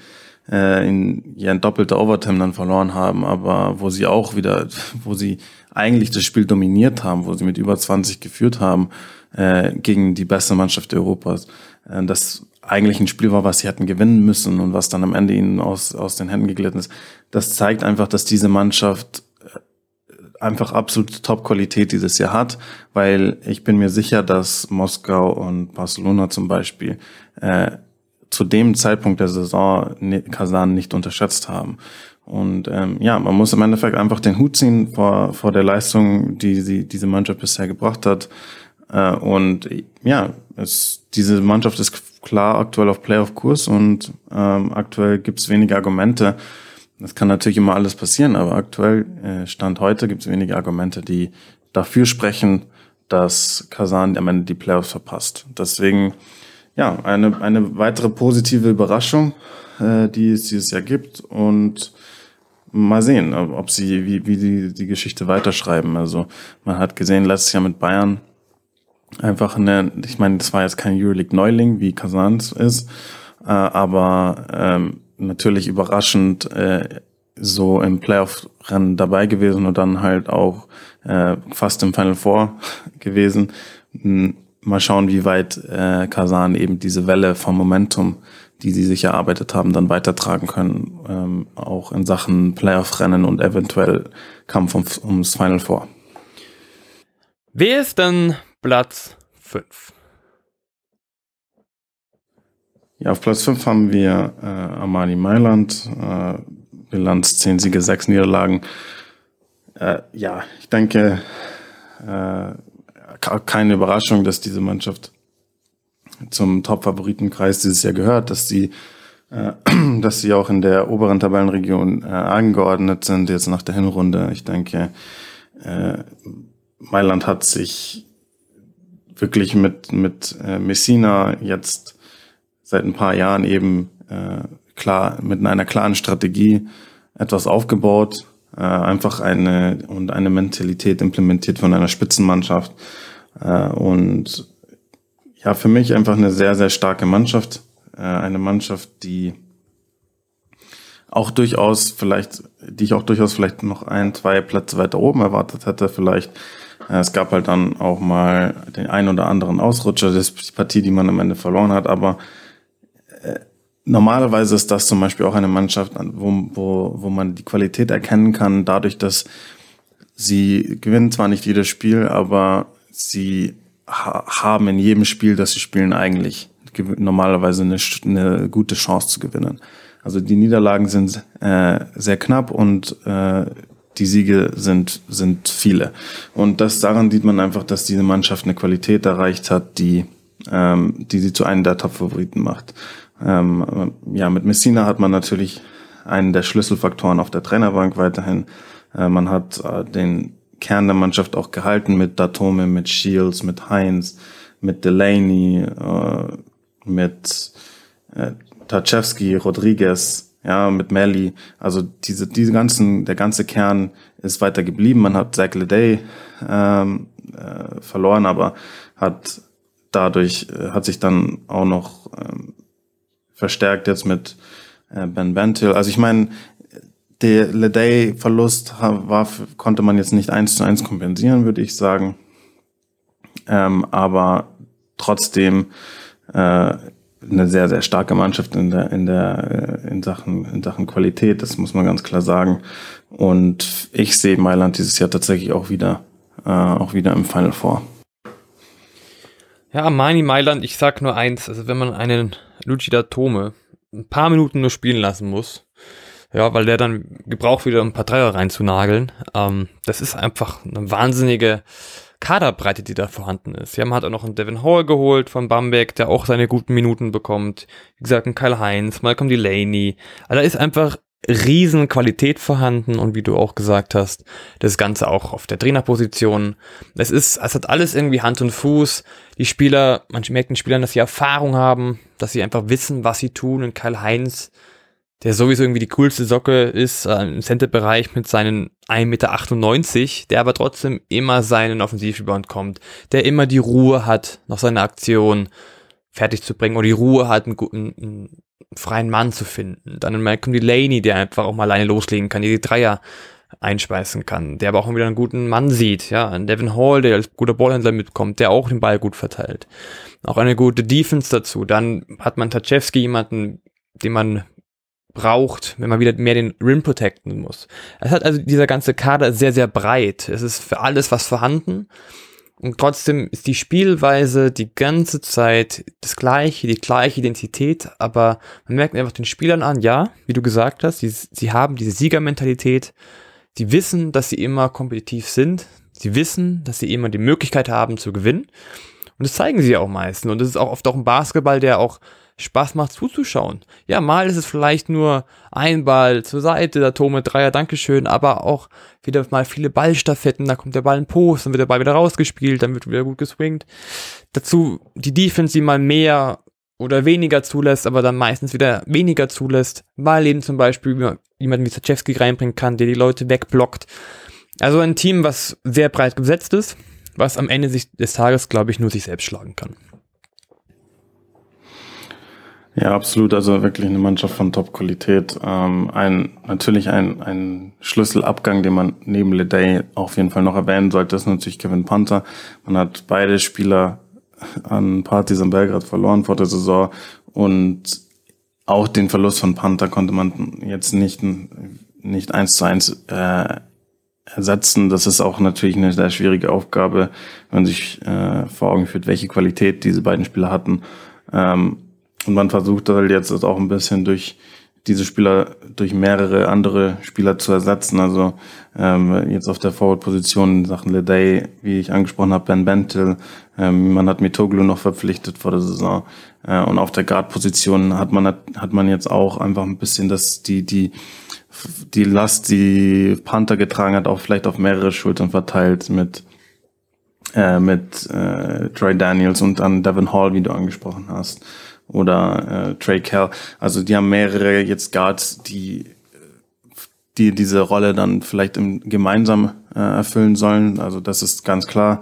B: äh, in ja, in doppelter Overtime dann verloren haben, aber wo sie auch wieder, wo sie eigentlich das Spiel dominiert haben, wo sie mit über 20 geführt haben äh, gegen die beste Mannschaft Europas. Äh, das eigentlich ein Spiel war, was sie hätten gewinnen müssen und was dann am Ende ihnen aus, aus den Händen geglitten ist. Das zeigt einfach, dass diese Mannschaft äh, einfach absolute Top-Qualität dieses Jahr hat, weil ich bin mir sicher, dass Moskau und Barcelona zum Beispiel äh, zu dem Zeitpunkt der Saison Kasan nicht unterschätzt haben. Und ähm, ja, man muss im Endeffekt einfach den Hut ziehen vor, vor der Leistung, die sie diese Mannschaft bisher gebracht hat. Äh, und ja, es, diese Mannschaft ist klar aktuell auf Playoff-Kurs und ähm, aktuell gibt es wenige Argumente. Das kann natürlich immer alles passieren, aber aktuell, äh, Stand heute, gibt es wenige Argumente, die dafür sprechen, dass Kasan am Ende die Playoffs verpasst. Deswegen, ja, eine, eine weitere positive Überraschung, äh, die es dieses Jahr gibt und mal sehen, ob sie, wie, wie die, die Geschichte weiterschreiben. Also man hat gesehen, letztes Jahr mit Bayern, einfach eine, ich meine, das war jetzt kein Euroleague-Neuling, wie Kasans ist, äh, aber ähm, natürlich überraschend äh, so im Playoff-Rennen dabei gewesen und dann halt auch äh, fast im Final Four gewesen. Hm, mal schauen, wie weit äh, Kasan eben diese Welle vom Momentum, die sie sich erarbeitet haben, dann weitertragen können, ähm, auch in Sachen Playoff-Rennen und eventuell Kampf ums, ums Final Four.
A: Wer ist dann Platz 5.
B: Ja, auf Platz 5 haben wir äh, Armani Mailand, äh, Bilanz 10 Siege, 6 Niederlagen. Äh, ja, ich denke, äh, keine Überraschung, dass diese Mannschaft zum Top-Favoritenkreis dieses Jahr gehört, dass sie, äh, dass sie auch in der oberen Tabellenregion äh, angeordnet sind, jetzt nach der Hinrunde. Ich denke, äh, Mailand hat sich wirklich mit, mit äh, Messina jetzt seit ein paar Jahren eben äh, klar mit einer klaren Strategie etwas aufgebaut, äh, einfach eine und eine Mentalität implementiert von einer Spitzenmannschaft äh, und ja für mich einfach eine sehr sehr starke Mannschaft, äh, eine Mannschaft, die auch durchaus vielleicht, die ich auch durchaus vielleicht noch ein, zwei Plätze weiter oben erwartet hätte, vielleicht es gab halt dann auch mal den ein oder anderen Ausrutscher, das die Partie, die man am Ende verloren hat, aber äh, normalerweise ist das zum Beispiel auch eine Mannschaft, wo, wo, wo man die Qualität erkennen kann, dadurch, dass sie gewinnen zwar nicht jedes Spiel, aber sie ha haben in jedem Spiel, das sie spielen, eigentlich normalerweise eine, eine gute Chance zu gewinnen. Also die Niederlagen sind äh, sehr knapp und äh, die Siege sind, sind viele. Und das daran sieht man einfach, dass diese Mannschaft eine Qualität erreicht hat, die, ähm, die sie zu einem der Top-Favoriten macht. Ähm, ja, mit Messina hat man natürlich einen der Schlüsselfaktoren auf der Trainerbank weiterhin. Äh, man hat äh, den Kern der Mannschaft auch gehalten mit Datome, mit Shields, mit Heinz, mit Delaney, äh, mit äh, Tachewski, Rodriguez, ja, mit Melly. Also diese, diese ganzen, der ganze Kern ist weiter geblieben. Man hat Zach Leday ähm, äh, verloren, aber hat dadurch, äh, hat sich dann auch noch ähm, verstärkt jetzt mit äh, Ben Bentil. Also ich meine, der Leday-Verlust war, konnte man jetzt nicht eins zu eins kompensieren, würde ich sagen. Ähm, aber trotzdem äh, eine sehr, sehr starke Mannschaft in der, in der, äh, in Sachen, in Sachen Qualität, das muss man ganz klar sagen. Und ich sehe Mailand dieses Jahr tatsächlich auch wieder, äh, auch wieder im Final Four.
A: Ja, Armani Mailand, ich sag nur eins, also wenn man einen Luigi Tome ein paar Minuten nur spielen lassen muss, ja, weil der dann gebraucht wieder ein paar Dreier reinzunageln, ähm, das ist einfach eine wahnsinnige Kaderbreite, die da vorhanden ist. Ja, man hat auch noch einen Devin Hall geholt von Bamberg, der auch seine guten Minuten bekommt. Wie gesagt, ein Kyle Heinz, Malcolm Delaney. Also da ist einfach riesen Qualität vorhanden und wie du auch gesagt hast, das Ganze auch auf der Trainerposition. Es ist, es hat alles irgendwie Hand und Fuß. Die Spieler, man merkt den Spielern, dass sie Erfahrung haben, dass sie einfach wissen, was sie tun. Und Kyle Heinz der sowieso irgendwie die coolste Socke ist äh, im Center-Bereich mit seinen 1,98 Meter, der aber trotzdem immer seinen Offensivrebound kommt, der immer die Ruhe hat, noch seine Aktion fertig zu bringen oder die Ruhe hat, einen guten, einen freien Mann zu finden. Dann ein Malcolm Delaney, der einfach auch mal alleine loslegen kann, die Dreier einspeisen kann, der aber auch wieder einen guten Mann sieht, ja, ein Devin Hall, der als guter Ballhändler mitkommt, der auch den Ball gut verteilt. Auch eine gute Defense dazu. Dann hat man Taczewski, jemanden, den man braucht, wenn man wieder mehr den Rim protecten muss. Es hat also dieser ganze Kader sehr, sehr breit. Es ist für alles was vorhanden. Und trotzdem ist die Spielweise die ganze Zeit das gleiche, die gleiche Identität, aber man merkt einfach den Spielern an, ja, wie du gesagt hast, sie, sie haben diese Siegermentalität, sie wissen, dass sie immer kompetitiv sind, sie wissen, dass sie immer die Möglichkeit haben zu gewinnen. Und das zeigen sie auch meistens. Und das ist auch oft auch ein Basketball, der auch Spaß macht zuzuschauen. Ja, mal ist es vielleicht nur ein Ball zur Seite, der Tome Dreier, Dankeschön, aber auch wieder mal viele Ballstaffetten, da kommt der Ball in Post, dann wird der Ball wieder rausgespielt, dann wird wieder gut geswingt. Dazu die Defense, die mal mehr oder weniger zulässt, aber dann meistens wieder weniger zulässt, weil eben zum Beispiel jemand wie Zaczewski reinbringen kann, der die Leute wegblockt. Also ein Team, was sehr breit gesetzt ist, was am Ende des Tages, glaube ich, nur sich selbst schlagen kann.
B: Ja, absolut. Also wirklich eine Mannschaft von Top-Qualität. Ähm, ein, natürlich ein, ein Schlüsselabgang, den man neben Leday auf jeden Fall noch erwähnen sollte, ist natürlich Kevin Panther. Man hat beide Spieler an Partizan Belgrad verloren vor der Saison und auch den Verlust von Panther konnte man jetzt nicht, nicht eins zu eins äh, ersetzen. Das ist auch natürlich eine sehr schwierige Aufgabe, wenn man sich äh, vor Augen führt, welche Qualität diese beiden Spieler hatten. Ähm, und man versucht halt jetzt auch ein bisschen durch diese Spieler durch mehrere andere Spieler zu ersetzen. Also ähm, jetzt auf der Forward-Position in Sachen Leday, wie ich angesprochen habe, Ben Bentil, ähm, man hat Mitoglu noch verpflichtet vor der Saison. Äh, und auf der Guard-Position hat man hat man jetzt auch einfach ein bisschen das die die die Last, die Panther getragen hat, auch vielleicht auf mehrere Schultern verteilt mit äh, mit äh, Troy Daniels und dann Devin Hall, wie du angesprochen hast oder äh, Trey Kell. Also die haben mehrere jetzt Guards, die die diese Rolle dann vielleicht im, gemeinsam äh, erfüllen sollen. Also das ist ganz klar,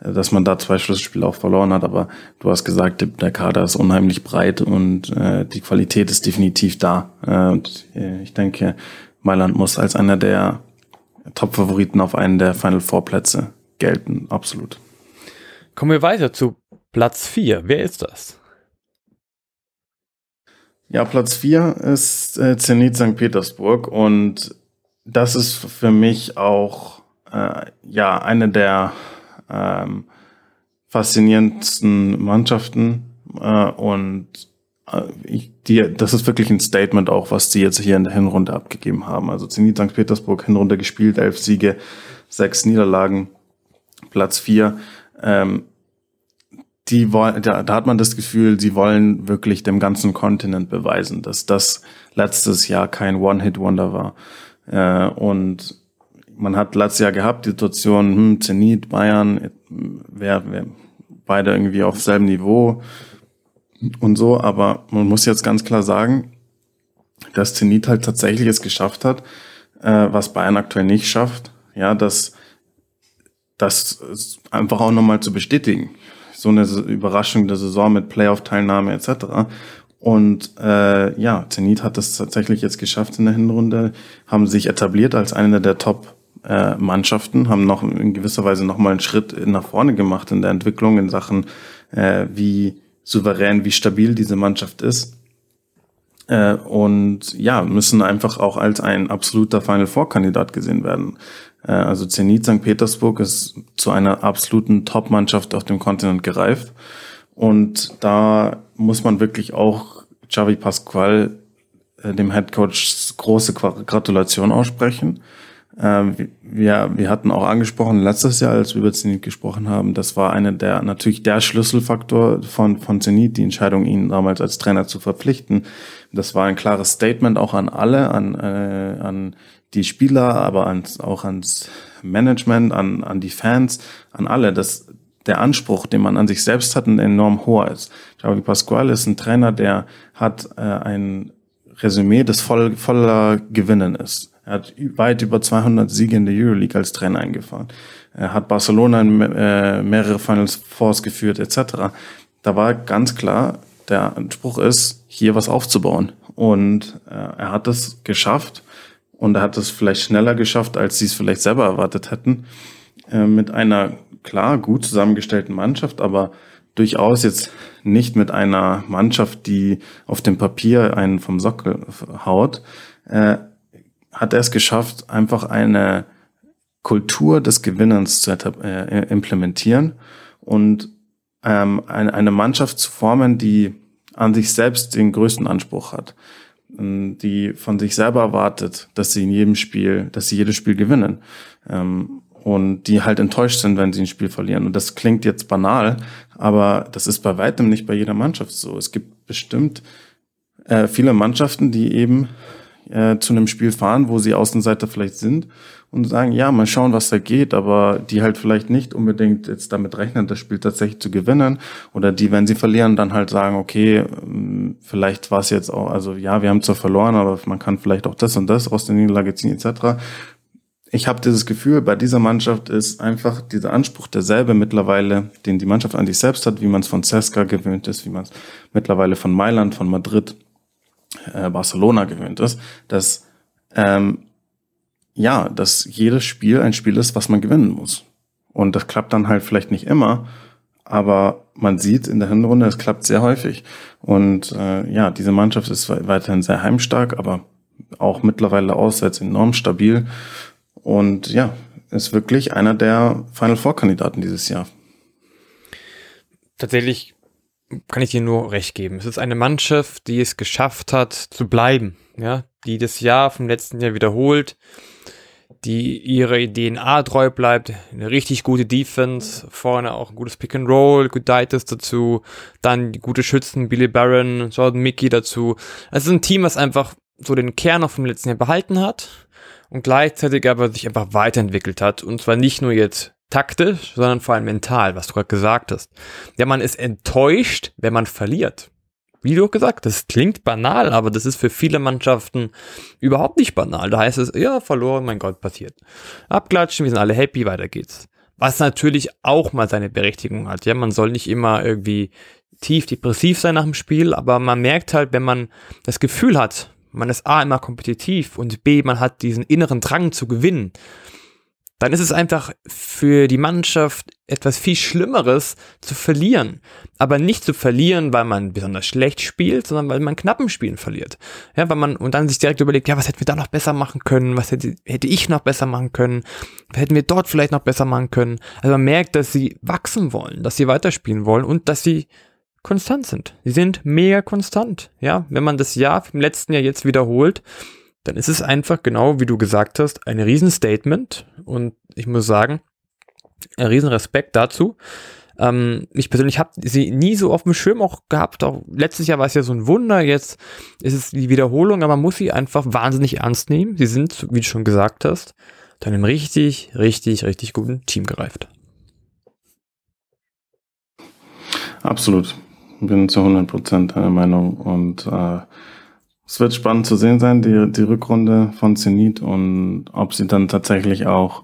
B: äh, dass man da zwei Schlüsselspiele auch verloren hat. Aber du hast gesagt, der Kader ist unheimlich breit und äh, die Qualität ist definitiv da. Äh, und äh, ich denke, Mailand muss als einer der Top-Favoriten auf einen der Final Four Plätze gelten. Absolut.
A: Kommen wir weiter zu Platz vier. Wer ist das?
B: Ja, Platz vier ist äh, Zenit St. Petersburg und das ist für mich auch äh, ja eine der ähm, faszinierendsten Mannschaften äh, und äh, ich, die, das ist wirklich ein Statement auch, was die jetzt hier in der Hinrunde abgegeben haben. Also Zenit St. Petersburg Hinrunde gespielt, elf Siege, sechs Niederlagen, Platz vier. Ähm, die wollen, da, da hat man das Gefühl, sie wollen wirklich dem ganzen Kontinent beweisen, dass das letztes Jahr kein One-Hit-Wonder war. Äh, und man hat letztes Jahr gehabt, die Situation, hm, Zenit, Bayern, wer, wer, beide irgendwie auf selben Niveau und so, aber man muss jetzt ganz klar sagen, dass Zenit halt tatsächlich es geschafft hat, äh, was Bayern aktuell nicht schafft, ja, das, das einfach auch nochmal zu bestätigen so eine Überraschung der Saison mit Playoff-Teilnahme etc. Und äh, ja, Zenit hat es tatsächlich jetzt geschafft in der Hinrunde, haben sich etabliert als eine der Top äh, Mannschaften, haben noch in gewisser Weise noch mal einen Schritt nach vorne gemacht in der Entwicklung in Sachen äh, wie souverän, wie stabil diese Mannschaft ist. Äh, und ja, müssen einfach auch als ein absoluter Final Four Kandidat gesehen werden. Äh, also Zenit St. Petersburg ist zu einer absoluten Top-Mannschaft auf dem Kontinent gereift. Und da muss man wirklich auch Xavi Pascual, äh, dem Head Coach, große Gratulation aussprechen. Ähm, wir, wir hatten auch angesprochen letztes Jahr, als wir über Zenit gesprochen haben, das war eine der, natürlich der Schlüsselfaktor von, von Zenit, die Entscheidung, ihn damals als Trainer zu verpflichten. Das war ein klares Statement auch an alle, an, äh, an die Spieler, aber ans, auch ans Management, an, an die Fans, an alle, dass der Anspruch, den man an sich selbst hat, ein enorm hoher ist. Javi Pascual ist ein Trainer, der hat äh, ein Resümee, das voll, voller Gewinnen ist. Er hat weit über 200 Siege in der Euroleague als Trainer eingefahren. Er hat Barcelona in äh, mehrere Finals Fours geführt, etc. Da war ganz klar, der Anspruch ist, hier was aufzubauen. Und äh, er hat es geschafft. Und er hat es vielleicht schneller geschafft, als sie es vielleicht selber erwartet hätten. Äh, mit einer klar gut zusammengestellten Mannschaft, aber durchaus jetzt nicht mit einer Mannschaft, die auf dem Papier einen vom Sockel haut. Äh, hat er es geschafft, einfach eine Kultur des Gewinnens zu äh, implementieren und ähm, eine, eine Mannschaft zu formen, die an sich selbst den größten Anspruch hat, die von sich selber erwartet, dass sie in jedem Spiel, dass sie jedes Spiel gewinnen ähm, und die halt enttäuscht sind, wenn sie ein Spiel verlieren. Und das klingt jetzt banal, aber das ist bei weitem nicht bei jeder Mannschaft so. Es gibt bestimmt äh, viele Mannschaften, die eben äh, zu einem Spiel fahren, wo sie Außenseiter vielleicht sind und sagen, ja, mal schauen, was da geht, aber die halt vielleicht nicht unbedingt jetzt damit rechnen, das Spiel tatsächlich zu gewinnen oder die, wenn sie verlieren, dann halt sagen, okay, ähm, vielleicht war es jetzt auch, also ja, wir haben zwar verloren, aber man kann vielleicht auch das und das aus der Niederlage ziehen etc. Ich habe dieses Gefühl, bei dieser Mannschaft ist einfach dieser Anspruch derselbe mittlerweile, den die Mannschaft an sich selbst hat, wie man es von Cesca gewöhnt ist, wie man es mittlerweile von Mailand, von Madrid äh, Barcelona gewöhnt ist, dass ähm, ja, dass jedes Spiel ein Spiel ist, was man gewinnen muss. Und das klappt dann halt vielleicht nicht immer, aber man sieht in der Hinrunde, es klappt sehr häufig. Und äh, ja, diese Mannschaft ist weiterhin sehr heimstark, aber auch mittlerweile auswärts enorm stabil. Und ja, ist wirklich einer der Final Four Kandidaten dieses Jahr.
A: Tatsächlich kann ich dir nur recht geben. Es ist eine Mannschaft, die es geschafft hat zu bleiben, ja, die das Jahr vom letzten Jahr wiederholt, die ihre DNA treu bleibt, eine richtig gute Defense, vorne auch ein gutes Pick and Roll, Gudaitis dazu, dann die gute Schützen, Billy Barron, Jordan Mickey dazu. Es ist ein Team, was einfach so den Kern noch vom letzten Jahr behalten hat und gleichzeitig aber sich einfach weiterentwickelt hat und zwar nicht nur jetzt taktisch, sondern vor allem mental, was du gerade gesagt hast. Ja, man ist enttäuscht, wenn man verliert. Wie du gesagt hast, das klingt banal, aber das ist für viele Mannschaften überhaupt nicht banal. Da heißt es, ja, verloren, mein Gott, passiert. Abklatschen, wir sind alle happy, weiter geht's. Was natürlich auch mal seine Berechtigung hat. Ja, man soll nicht immer irgendwie tief depressiv sein nach dem Spiel, aber man merkt halt, wenn man das Gefühl hat, man ist A immer kompetitiv und B, man hat diesen inneren Drang zu gewinnen, dann ist es einfach für die Mannschaft etwas viel Schlimmeres zu verlieren. Aber nicht zu verlieren, weil man besonders schlecht spielt, sondern weil man knappen Spielen verliert. Ja, weil man, und dann sich direkt überlegt, ja, was hätten wir da noch besser machen können? Was hätte, hätte ich noch besser machen können? Was hätten wir dort vielleicht noch besser machen können? Also man merkt, dass sie wachsen wollen, dass sie weiterspielen wollen und dass sie konstant sind. Sie sind mega konstant. Ja, wenn man das Jahr im letzten Jahr jetzt wiederholt, dann ist es einfach genau wie du gesagt hast, ein Riesenstatement und ich muss sagen, ein Riesenrespekt dazu. Ähm, ich persönlich habe sie nie so auf dem Schirm auch gehabt. Auch letztes Jahr war es ja so ein Wunder. Jetzt ist es die Wiederholung, aber man muss sie einfach wahnsinnig ernst nehmen. Sie sind, wie du schon gesagt hast, zu einem richtig, richtig, richtig guten Team gereift.
B: Absolut. Bin zu 100 Prozent deiner Meinung und äh, es wird spannend zu sehen sein, die, die Rückrunde von Zenit und ob sie dann tatsächlich auch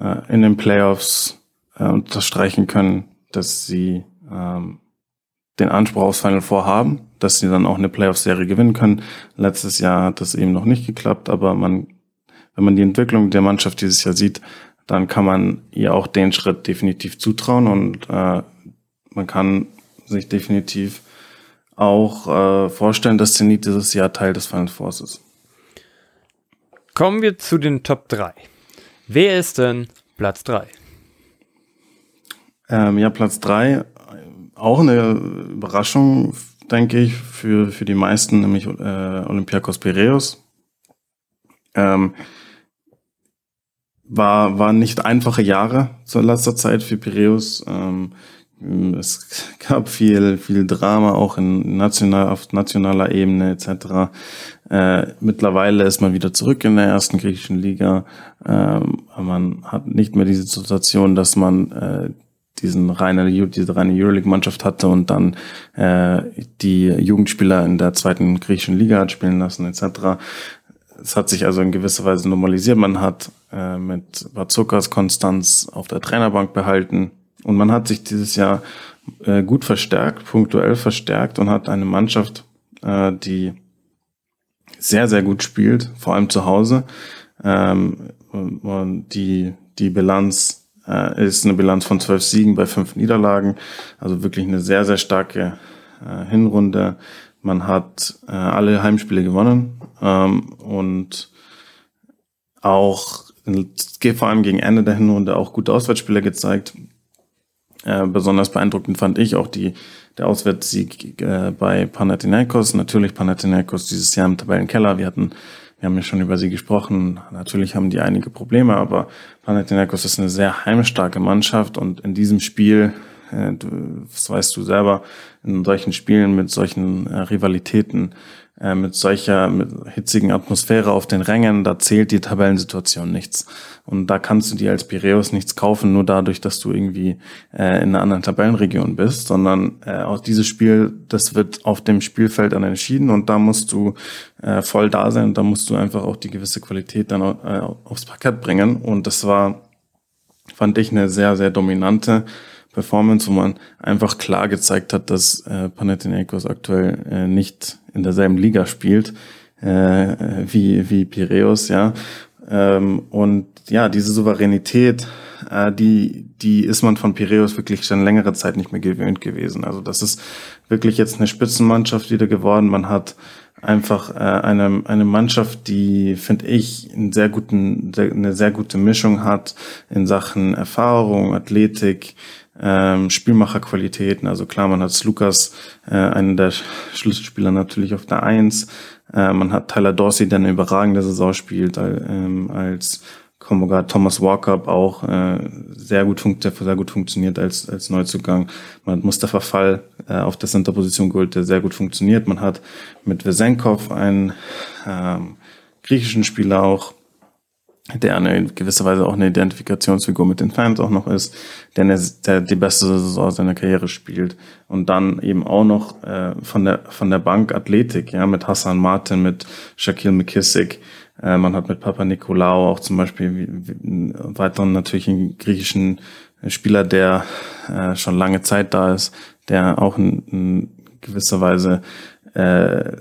B: äh, in den Playoffs äh, unterstreichen können, dass sie ähm, den Anspruch aufs Final Four haben, dass sie dann auch eine Playoff-Serie gewinnen können. Letztes Jahr hat das eben noch nicht geklappt, aber man, wenn man die Entwicklung der Mannschaft dieses Jahr sieht, dann kann man ihr auch den Schritt definitiv zutrauen und äh, man kann sich definitiv auch äh, vorstellen, dass Zenit dieses Jahr Teil des Final Fours ist.
A: Kommen wir zu den Top 3. Wer ist denn Platz 3?
B: Ähm, ja, Platz 3, auch eine Überraschung, denke ich, für, für die meisten, nämlich äh, Olympiakos Piraeus. Ähm, war, waren nicht einfache Jahre zur letzter Zeit für Piraeus. Ähm, es gab viel, viel Drama auch in national, auf nationaler Ebene etc. Äh, mittlerweile ist man wieder zurück in der ersten griechischen Liga. Ähm, man hat nicht mehr diese Situation, dass man äh, diesen reine, diese reine Euroleague-Mannschaft hatte und dann äh, die Jugendspieler in der zweiten griechischen Liga hat spielen lassen etc. Es hat sich also in gewisser Weise normalisiert. Man hat äh, mit Bazukas Konstanz auf der Trainerbank behalten und man hat sich dieses Jahr äh, gut verstärkt, punktuell verstärkt und hat eine Mannschaft, äh, die sehr, sehr gut spielt, vor allem zu Hause. Ähm, und die, die Bilanz äh, ist eine Bilanz von zwölf Siegen bei fünf Niederlagen. Also wirklich eine sehr, sehr starke äh, Hinrunde. Man hat äh, alle Heimspiele gewonnen ähm, und auch vor allem gegen Ende der Hinrunde auch gute Auswärtsspiele gezeigt. Äh, besonders beeindruckend fand ich auch die, der Auswärtssieg äh, bei Panathinaikos. Natürlich Panathinaikos dieses Jahr im Tabellenkeller. Wir hatten wir haben ja schon über sie gesprochen. Natürlich haben die einige Probleme, aber Panathinaikos ist eine sehr heimstarke Mannschaft und in diesem Spiel, das weißt du selber, in solchen Spielen mit solchen äh, Rivalitäten äh, mit solcher mit hitzigen Atmosphäre auf den Rängen, da zählt die Tabellensituation nichts. Und da kannst du dir als Piräus nichts kaufen, nur dadurch, dass du irgendwie äh, in einer anderen Tabellenregion bist, sondern äh, auch dieses Spiel, das wird auf dem Spielfeld dann entschieden und da musst du äh, voll da sein und da musst du einfach auch die gewisse Qualität dann äh, aufs Parkett bringen. Und das war, fand ich, eine sehr, sehr dominante Performance, wo man einfach klar gezeigt hat, dass äh, Panathinaikos aktuell äh, nicht in derselben Liga spielt äh, wie wie Piraeus, ja. Ähm, und ja, diese Souveränität, äh, die die ist man von Piraeus wirklich schon längere Zeit nicht mehr gewöhnt gewesen. Also das ist wirklich jetzt eine Spitzenmannschaft wieder geworden. Man hat einfach äh, eine, eine Mannschaft, die, finde ich, einen sehr guten, eine sehr gute Mischung hat in Sachen Erfahrung, Athletik, ähm, Spielmacherqualitäten. Also klar, man hat Lukas, äh, einen der Schlüsselspieler natürlich auf der Eins. Äh, man hat Tyler Dorsey, der eine überragende Saison spielt, ähm, als Kombogat Thomas Walker auch äh, sehr gut sehr gut funktioniert als als Neuzugang. Man hat Mustafa Fall äh, auf der Centerposition geholt, der sehr gut funktioniert. Man hat mit Vesenkov einen ähm, griechischen Spieler auch der eine gewisser Weise auch eine Identifikationsfigur mit den Fans auch noch ist, der, eine, der die beste Saison seiner Karriere spielt und dann eben auch noch äh, von der von der Bank Athletik, ja, mit Hassan Martin, mit Shaquille McKissick, äh, man hat mit Papa Nikolaou auch zum Beispiel wie, wie, weiteren natürlich einen griechischen Spieler, der äh, schon lange Zeit da ist, der auch in, in gewisser Weise äh,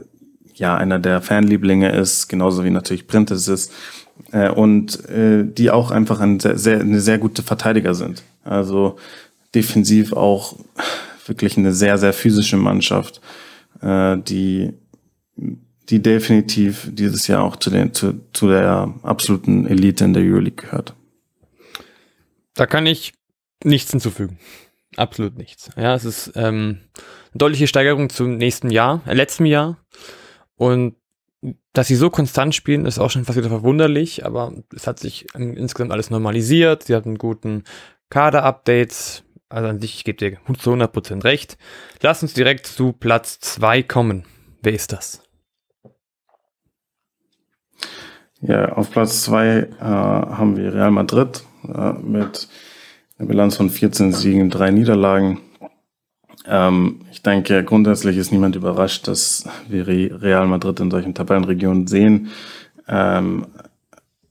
B: ja einer der Fanlieblinge ist, genauso wie natürlich Printes ist äh, und äh, die auch einfach ein sehr, sehr, eine sehr gute Verteidiger sind. Also defensiv auch wirklich eine sehr, sehr physische Mannschaft, äh, die, die definitiv dieses Jahr auch zu, den, zu, zu der absoluten Elite in der Euroleague gehört.
A: Da kann ich nichts hinzufügen. Absolut nichts. Ja, es ist ähm, eine deutliche Steigerung zum nächsten Jahr, äh, letzten Jahr. Und dass sie so konstant spielen, ist auch schon fast wieder verwunderlich, aber es hat sich insgesamt alles normalisiert. Sie hatten guten Kader-Updates. Also an sich, ich gebe dir zu 100% recht. Lass uns direkt zu Platz 2 kommen. Wer ist das?
B: Ja, auf Platz 2 äh, haben wir Real Madrid äh, mit einer Bilanz von 14 Siegen, drei Niederlagen. Ähm, ich denke, grundsätzlich ist niemand überrascht, dass wir Real Madrid in solchen Tabellenregionen sehen. Ähm,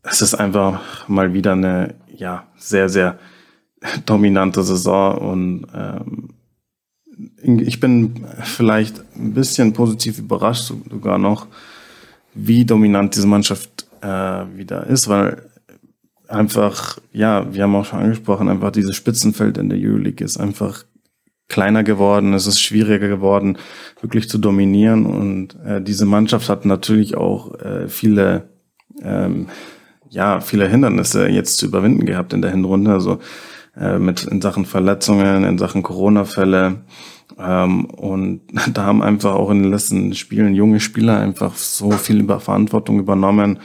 B: es ist einfach mal wieder eine ja sehr sehr dominante Saison und ähm, ich bin vielleicht ein bisschen positiv überrascht sogar noch, wie dominant diese Mannschaft äh, wieder ist, weil einfach, ja, wir haben auch schon angesprochen, einfach dieses Spitzenfeld in der Euroleague ist einfach kleiner geworden, es ist schwieriger geworden, wirklich zu dominieren. Und äh, diese Mannschaft hat natürlich auch äh, viele, ähm, ja, viele Hindernisse jetzt zu überwinden gehabt in der Hinrunde. Also äh, mit in Sachen Verletzungen, in Sachen Corona-Fälle. Ähm, und da haben einfach auch in den letzten Spielen junge Spieler einfach so viel über Verantwortung übernommen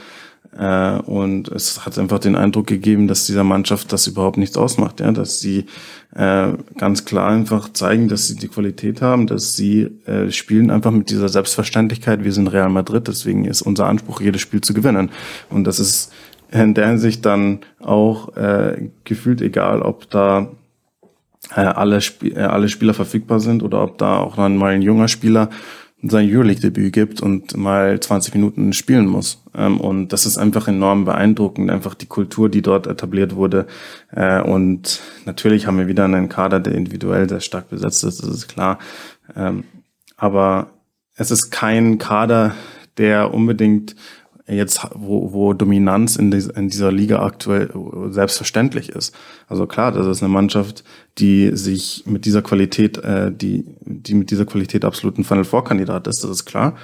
B: und es hat einfach den Eindruck gegeben, dass dieser Mannschaft das überhaupt nichts ausmacht, ja, dass sie äh, ganz klar einfach zeigen, dass sie die Qualität haben, dass sie äh, spielen einfach mit dieser Selbstverständlichkeit. Wir sind Real Madrid, deswegen ist unser Anspruch, jedes Spiel zu gewinnen. Und das ist in der Hinsicht dann auch äh, gefühlt egal, ob da äh, alle, Sp äh, alle Spieler verfügbar sind oder ob da auch dann mal ein junger Spieler sein Euroleague-Debüt gibt und mal 20 Minuten spielen muss. Ähm, und das ist einfach enorm beeindruckend, einfach die Kultur, die dort etabliert wurde. Äh, und natürlich haben wir wieder einen Kader, der individuell sehr stark besetzt ist, das ist klar. Ähm, aber es ist kein Kader, der unbedingt jetzt, wo, wo Dominanz in, die, in dieser Liga aktuell selbstverständlich ist. Also klar, das ist eine Mannschaft, die sich mit dieser Qualität, äh, die, die mit dieser Qualität absolut ein Final Four Kandidat ist, das ist klar.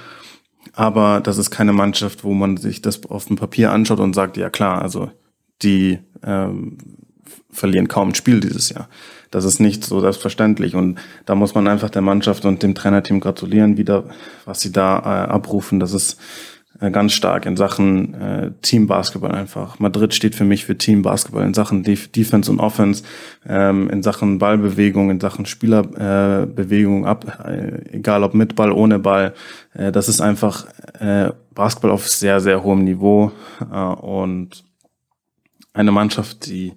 B: Aber das ist keine Mannschaft, wo man sich das auf dem Papier anschaut und sagt, ja klar, also die ähm, verlieren kaum ein Spiel dieses Jahr. Das ist nicht so selbstverständlich und da muss man einfach der Mannschaft und dem Trainerteam gratulieren, wieder was sie da äh, abrufen. Das ist ganz stark in Sachen äh, Team Basketball einfach. Madrid steht für mich für Team Basketball in Sachen Def Defense und Offense, ähm, in Sachen Ballbewegung, in Sachen Spielerbewegung äh, ab, äh, egal ob mit Ball, ohne Ball. Äh, das ist einfach äh, Basketball auf sehr, sehr hohem Niveau äh, und eine Mannschaft, die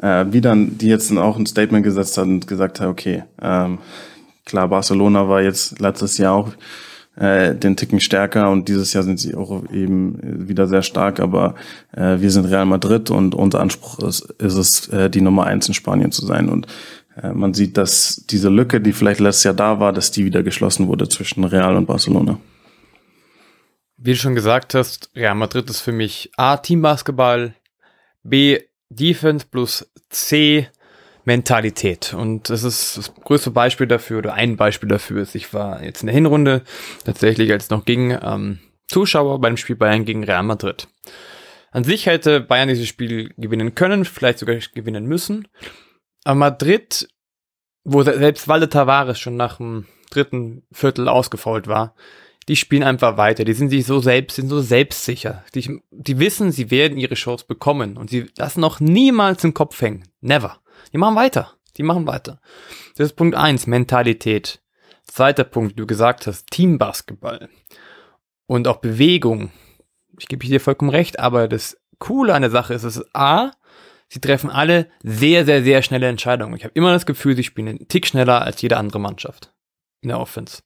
B: äh, wieder, die jetzt auch ein Statement gesetzt hat und gesagt hat, okay, ähm, klar, Barcelona war jetzt letztes Jahr auch äh, den Ticken stärker und dieses Jahr sind sie auch eben wieder sehr stark, aber äh, wir sind Real Madrid und unser Anspruch ist, ist es, äh, die Nummer eins in Spanien zu sein und äh, man sieht, dass diese Lücke, die vielleicht letztes Jahr da war, dass die wieder geschlossen wurde zwischen Real und Barcelona.
A: Wie du schon gesagt hast, Real Madrid ist für mich A, Teambasketball, B, Defense plus C, Mentalität. Und das ist das größte Beispiel dafür oder ein Beispiel dafür ist, ich war jetzt in der Hinrunde tatsächlich, als es noch ging, ähm, Zuschauer beim Spiel Bayern gegen Real Madrid. An sich hätte Bayern dieses Spiel gewinnen können, vielleicht sogar gewinnen müssen. Aber Madrid, wo selbst Walde Tavares schon nach dem dritten Viertel ausgefault war, die spielen einfach weiter. Die sind sich so selbst, sind so selbstsicher. Die, die wissen, sie werden ihre Chance bekommen und sie lassen noch niemals im Kopf hängen. Never. Die machen weiter. Die machen weiter. Das ist Punkt eins Mentalität. Zweiter Punkt, wie du gesagt hast, Teambasketball. Und auch Bewegung. Ich gebe dir vollkommen recht, aber das Coole an der Sache ist, dass A, sie treffen alle sehr, sehr, sehr schnelle Entscheidungen. Ich habe immer das Gefühl, sie spielen einen Tick schneller als jede andere Mannschaft in der Offense.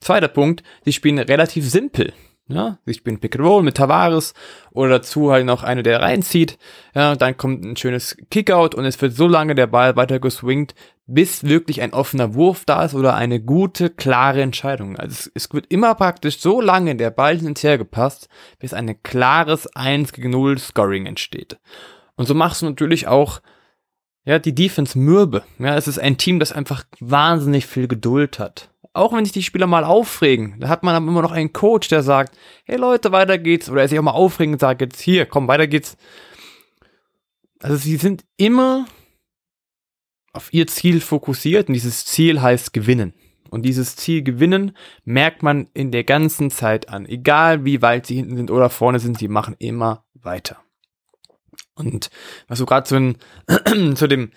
A: Zweiter Punkt, sie spielen relativ simpel. Ja, ich bin Pick and Roll mit Tavares oder dazu halt noch eine, der reinzieht. Ja, dann kommt ein schönes Kickout und es wird so lange der Ball weiter geswingt, bis wirklich ein offener Wurf da ist oder eine gute, klare Entscheidung. Also es, es wird immer praktisch so lange der Ball hin und her gepasst, bis ein klares 1 gegen 0 Scoring entsteht. Und so machst du natürlich auch ja, die Defense mürbe. Ja, es ist ein Team, das einfach wahnsinnig viel Geduld hat auch wenn sich die Spieler mal aufregen, da hat man aber immer noch einen Coach, der sagt, hey Leute, weiter geht's. Oder er sich auch mal aufregen und sagt, jetzt hier, komm, weiter geht's. Also sie sind immer auf ihr Ziel fokussiert und dieses Ziel heißt gewinnen. Und dieses Ziel gewinnen merkt man in der ganzen Zeit an. Egal wie weit sie hinten sind oder vorne sind, sie machen immer weiter. Und was du gerade zu, zu dem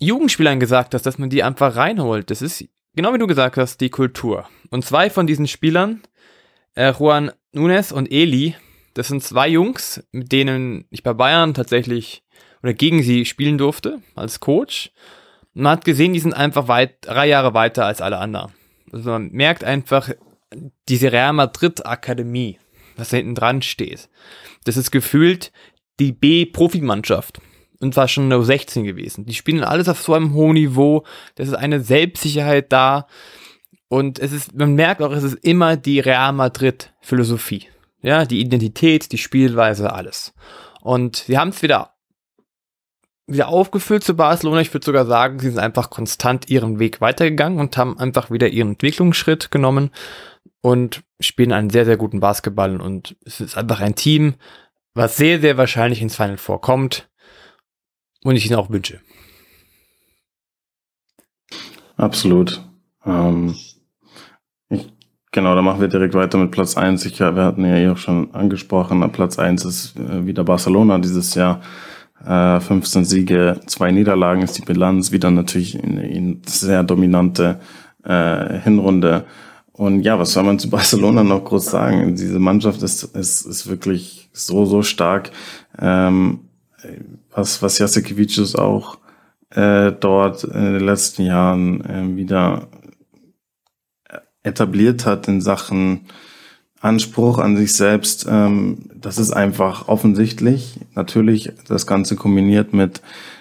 A: Jugendspielern gesagt hast, dass man die einfach reinholt, das ist genau wie du gesagt hast, die Kultur. Und zwei von diesen Spielern, äh, Juan Nunes und Eli, das sind zwei Jungs, mit denen ich bei Bayern tatsächlich oder gegen sie spielen durfte als Coach. Man hat gesehen, die sind einfach weit, drei Jahre weiter als alle anderen. Also man merkt einfach diese Real Madrid Akademie, was da hinten dran steht. Das ist gefühlt die B-Profimannschaft und war schon nur 16 gewesen. Die spielen alles auf so einem hohen Niveau. Das ist eine Selbstsicherheit da. Und es ist, man merkt auch, es ist immer die Real Madrid Philosophie. Ja, die Identität, die Spielweise, alles. Und sie haben es wieder wieder aufgefüllt zu Barcelona. Ich würde sogar sagen, sie sind einfach konstant ihren Weg weitergegangen und haben einfach wieder ihren Entwicklungsschritt genommen und spielen einen sehr, sehr guten Basketball. Und es ist einfach ein Team, was sehr, sehr wahrscheinlich ins Final vorkommt und ich ihnen auch wünsche.
B: Absolut. Ähm, ich, genau, da machen wir direkt weiter mit Platz 1. Ich, wir hatten ja eh auch schon angesprochen, Platz 1 ist äh, wieder Barcelona dieses Jahr. Äh, 15 Siege, zwei Niederlagen ist die Bilanz. Wieder natürlich in, in sehr dominante äh, Hinrunde. Und ja, was soll man zu Barcelona noch groß sagen? Diese Mannschaft ist, ist, ist wirklich so, so stark. Ähm, was, was Jasikevicius auch äh, dort in den letzten Jahren äh, wieder etabliert hat in Sachen Anspruch an sich selbst, ähm, das ist einfach offensichtlich. Natürlich das Ganze kombiniert mit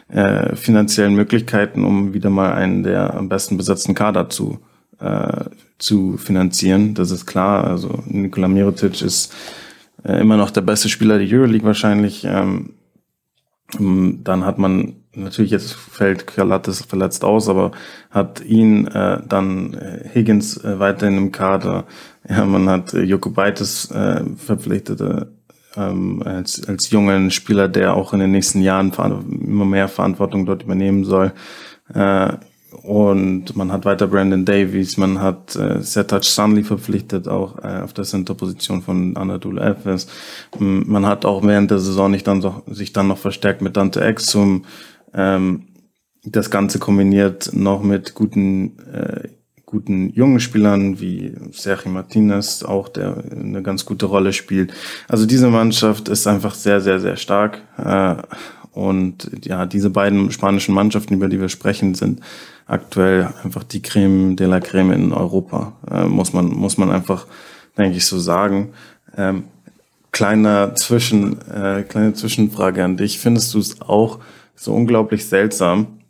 B: äh, finanziellen Möglichkeiten, um wieder mal einen der am besten besetzten Kader zu, äh, zu finanzieren. Das ist klar. Also Nikola Mirotic ist äh, immer noch der beste Spieler der Euroleague wahrscheinlich. Ähm, dann hat man natürlich jetzt fällt Kalates verletzt aus, aber hat ihn äh, dann äh, Higgins äh, weiterhin im Kader. Ja, man hat äh, Jokubaitis äh, verpflichtete ähm, als, als jungen Spieler, der auch in den nächsten Jahren immer mehr Verantwortung dort übernehmen soll. Äh, und man hat weiter Brandon Davies, man hat äh, Sertac Sunley verpflichtet, auch äh, auf der Center-Position von Anadolu Efes. Man hat auch während der Saison nicht dann so, sich dann noch verstärkt mit Dante Exum. Ähm, das Ganze kombiniert noch mit guten, äh, guten jungen Spielern wie Sergio Martinez, auch der eine ganz gute Rolle spielt. Also diese Mannschaft ist einfach sehr, sehr, sehr stark. Äh, und ja, diese beiden spanischen Mannschaften, über die wir sprechen, sind aktuell einfach die Creme de la Creme in Europa, äh, muss man, muss man einfach, denke ich, so sagen. Ähm, kleiner Zwischen, äh, kleine Zwischenfrage an dich. Findest du es auch so unglaublich seltsam,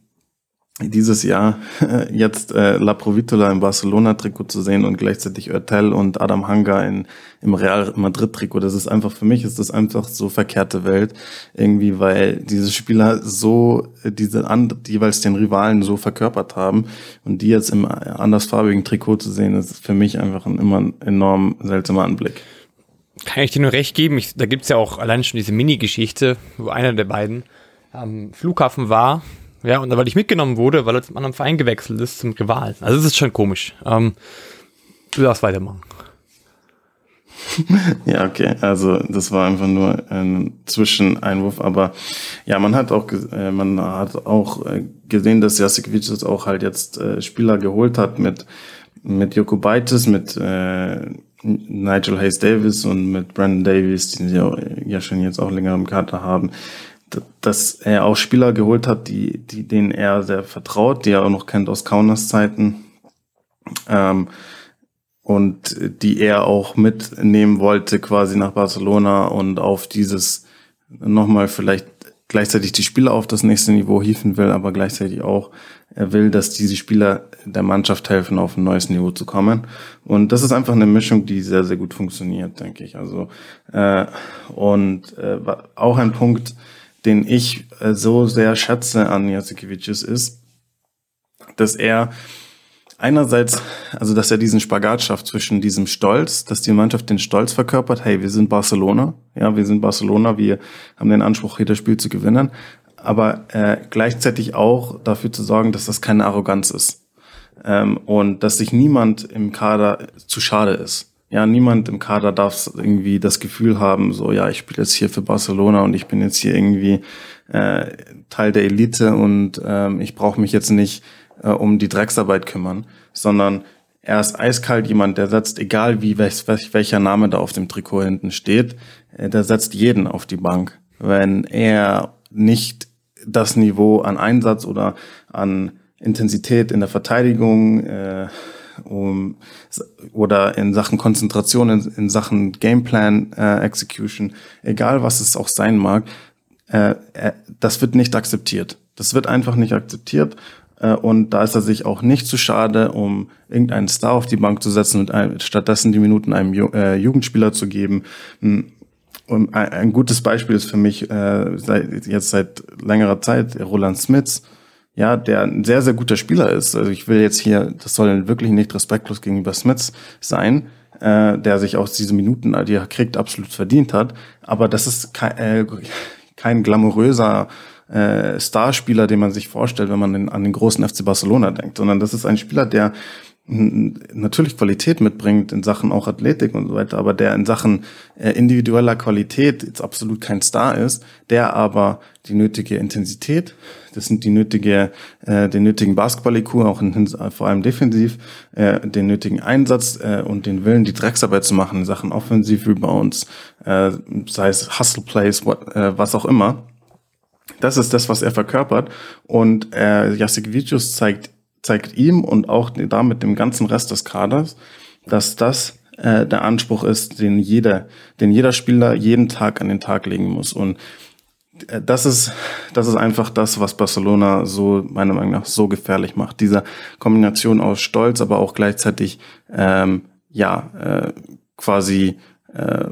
B: dieses Jahr jetzt äh, La Provitola im Barcelona-Trikot zu sehen und gleichzeitig Oertel und Adam Hanga in, im Real Madrid-Trikot. Das ist einfach, für mich ist das einfach so verkehrte Welt. Irgendwie, weil diese Spieler so, diese and, jeweils den Rivalen so verkörpert haben und die jetzt im andersfarbigen Trikot zu sehen, ist für mich einfach ein immer ein enorm seltsamer Anblick.
A: Kann ich dir nur recht geben. Ich, da gibt's ja auch allein schon diese Mini-Geschichte, wo einer der beiden am Flughafen war ja, und weil ich mitgenommen wurde, weil er zum anderen Verein gewechselt ist, zum Rivalen. Also es ist schon komisch. Ähm, du darfst weitermachen.
B: ja, okay. Also das war einfach nur ein Zwischeneinwurf, aber ja, man hat auch äh, man hat auch äh, gesehen, dass Jasikevicius auch halt jetzt äh, Spieler geholt hat mit mit Jokubaitis, mit äh, Nigel Hayes Davis und mit Brandon Davis, die sie ja, ja schon jetzt auch länger im Kater haben dass er auch Spieler geholt hat, die, die denen er sehr vertraut, die er auch noch kennt aus Kaunas Zeiten. Ähm, und die er auch mitnehmen wollte quasi nach Barcelona und auf dieses nochmal vielleicht gleichzeitig die Spieler auf das nächste Niveau hieven will, aber gleichzeitig auch er will, dass diese Spieler der Mannschaft helfen, auf ein neues Niveau zu kommen. Und das ist einfach eine Mischung, die sehr, sehr gut funktioniert, denke ich. Also äh, und äh, auch ein Punkt, den ich äh, so sehr schätze an Jasikevicius ist, dass er einerseits, also dass er diesen Spagat schafft zwischen diesem Stolz, dass die Mannschaft den Stolz verkörpert, hey, wir sind Barcelona, ja, wir sind Barcelona, wir haben den Anspruch, jedes Spiel zu gewinnen, aber äh, gleichzeitig auch dafür zu sorgen, dass das keine Arroganz ist ähm, und dass sich niemand im Kader zu schade ist ja, niemand im Kader darf irgendwie das Gefühl haben, so, ja, ich spiele jetzt hier für Barcelona und ich bin jetzt hier irgendwie äh, Teil der Elite und ähm, ich brauche mich jetzt nicht äh, um die Drecksarbeit kümmern, sondern er ist eiskalt jemand, der setzt, egal wie welch, welcher Name da auf dem Trikot hinten steht, äh, der setzt jeden auf die Bank, wenn er nicht das Niveau an Einsatz oder an Intensität in der Verteidigung äh, um, oder in Sachen Konzentration, in, in Sachen Gameplan äh, Execution, egal was es auch sein mag, äh, äh, das wird nicht akzeptiert. Das wird einfach nicht akzeptiert. Äh, und da ist er sich auch nicht zu schade, um irgendeinen Star auf die Bank zu setzen und ein, stattdessen die Minuten einem Ju äh, Jugendspieler zu geben. Hm, und ein, ein, gutes Beispiel ist für mich äh, seit, jetzt seit längerer Zeit Roland Smits, ja, der ein sehr, sehr guter Spieler ist. Also ich will jetzt hier, das soll wirklich nicht respektlos gegenüber Smits sein, äh, der sich auch diese Minuten, die er kriegt, absolut verdient hat. Aber das ist kein, äh, kein glamouröser äh, Starspieler, den man sich vorstellt, wenn man den, an den großen FC Barcelona denkt, sondern das ist ein Spieler, der natürlich Qualität mitbringt in Sachen auch Athletik und so weiter, aber der in Sachen äh, individueller Qualität jetzt absolut kein Star ist, der aber die nötige Intensität, das sind die nötige, äh, den nötigen Basketball-IQ, auch in, vor allem defensiv, äh, den nötigen Einsatz äh, und den Willen, die Drecksarbeit zu machen in Sachen Offensiv-Rebounds, äh, sei es Hustle-Plays, äh, was auch immer. Das ist das, was er verkörpert. Und äh, Jasikevicius zeigt zeigt ihm und auch damit dem ganzen Rest des Kaders, dass das äh, der Anspruch ist, den jeder, den jeder Spieler jeden Tag an den Tag legen muss. Und äh, das ist, das ist einfach das, was Barcelona so, meiner Meinung nach, so gefährlich macht. Diese Kombination aus Stolz, aber auch gleichzeitig, ähm, ja, äh, quasi, äh,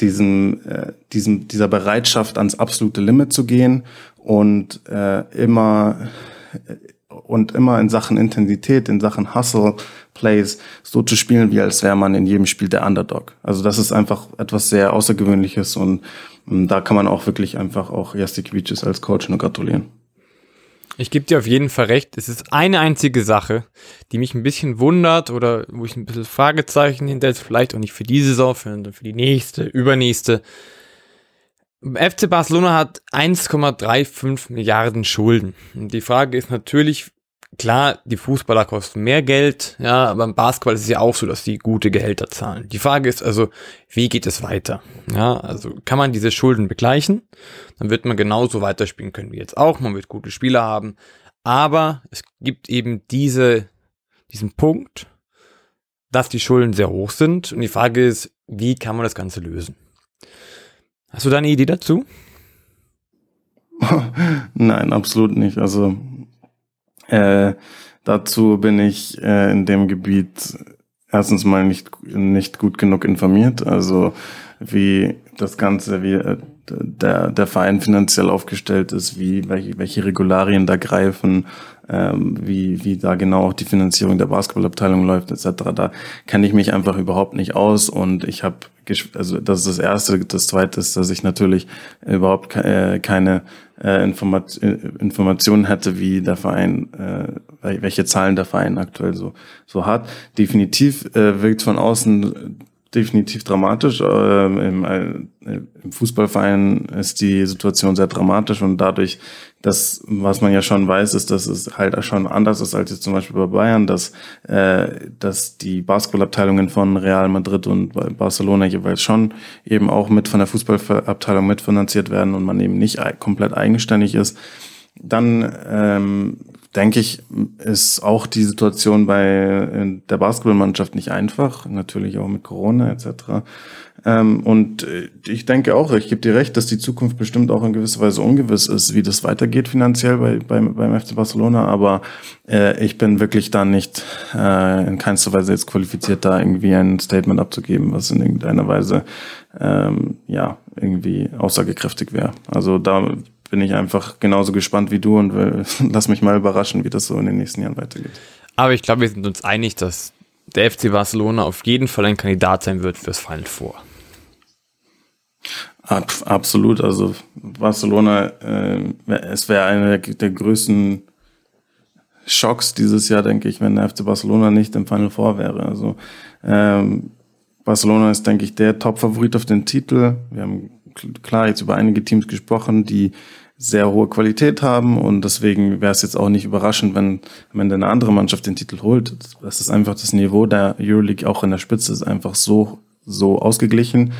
B: diesem, äh, diesem, dieser Bereitschaft ans absolute Limit zu gehen und äh, immer und immer in Sachen Intensität, in Sachen Hustle, Plays so zu spielen, wie als wäre man in jedem Spiel der Underdog. Also das ist einfach etwas sehr Außergewöhnliches und, und da kann man auch wirklich einfach auch Jastikvicius als Coach nur gratulieren.
A: Ich gebe dir auf jeden Fall recht. Es ist eine einzige Sache, die mich ein bisschen wundert oder wo ich ein bisschen Fragezeichen hintersetze, vielleicht auch nicht für diese Saison, sondern für die nächste, übernächste. FC Barcelona hat 1,35 Milliarden Schulden. Und die Frage ist natürlich, klar, die Fußballer kosten mehr Geld, ja, aber im Basketball ist es ja auch so, dass die gute Gehälter zahlen. Die Frage ist also, wie geht es weiter? Ja, also kann man diese Schulden begleichen? Dann wird man genauso weiterspielen können wie jetzt auch. Man wird gute Spieler haben. Aber es gibt eben diese, diesen Punkt, dass die Schulden sehr hoch sind. Und die Frage ist, wie kann man das Ganze lösen? Hast du da eine Idee dazu?
B: Nein, absolut nicht. Also äh, dazu bin ich äh, in dem Gebiet erstens mal nicht, nicht gut genug informiert. Also wie das Ganze, wie äh, der, der Verein finanziell aufgestellt ist, wie welche, welche Regularien da greifen, ähm, wie, wie da genau auch die Finanzierung der Basketballabteilung läuft, etc. Da kenne ich mich einfach überhaupt nicht aus und ich habe, also das ist das Erste. Das Zweite ist, dass ich natürlich überhaupt ke äh, keine äh, Informat Informationen hätte, wie der Verein, äh, welche Zahlen der Verein aktuell so, so hat. Definitiv äh, wirkt von außen definitiv dramatisch. Ähm, Im, äh, Im Fußballverein ist die Situation sehr dramatisch und dadurch, dass, was man ja schon weiß, ist, dass es halt schon anders ist als jetzt zum Beispiel bei Bayern, dass, äh, dass die Basketballabteilungen von Real Madrid und Barcelona jeweils schon eben auch mit von der Fußballabteilung mitfinanziert werden und man eben nicht komplett eigenständig ist. Dann ähm, denke ich, ist auch die Situation bei äh, der Basketballmannschaft nicht einfach, natürlich auch mit Corona etc. Ähm, und äh, ich denke auch, ich gebe dir recht, dass die Zukunft bestimmt auch in gewisser Weise ungewiss ist, wie das weitergeht finanziell bei, beim, beim FC Barcelona, aber äh, ich bin wirklich da nicht in keinster Weise jetzt qualifiziert, da irgendwie ein Statement abzugeben, was in irgendeiner Weise ähm, ja irgendwie aussagekräftig wäre. Also da bin ich einfach genauso gespannt wie du und will, lass mich mal überraschen, wie das so in den nächsten Jahren weitergeht.
A: Aber ich glaube, wir sind uns einig, dass der FC Barcelona auf jeden Fall ein Kandidat sein wird fürs Final Four.
B: Ab, absolut. Also Barcelona, äh, es wäre einer der, der größten Schocks dieses Jahr, denke ich, wenn der FC Barcelona nicht im Final Four wäre. Also ähm, Barcelona ist, denke ich, der Top-Favorit auf den Titel. Wir haben klar jetzt über einige Teams gesprochen, die sehr hohe Qualität haben und deswegen wäre es jetzt auch nicht überraschend, wenn am Ende eine andere Mannschaft den Titel holt. Das ist einfach das Niveau der Euroleague auch in der Spitze ist einfach so so ausgeglichen.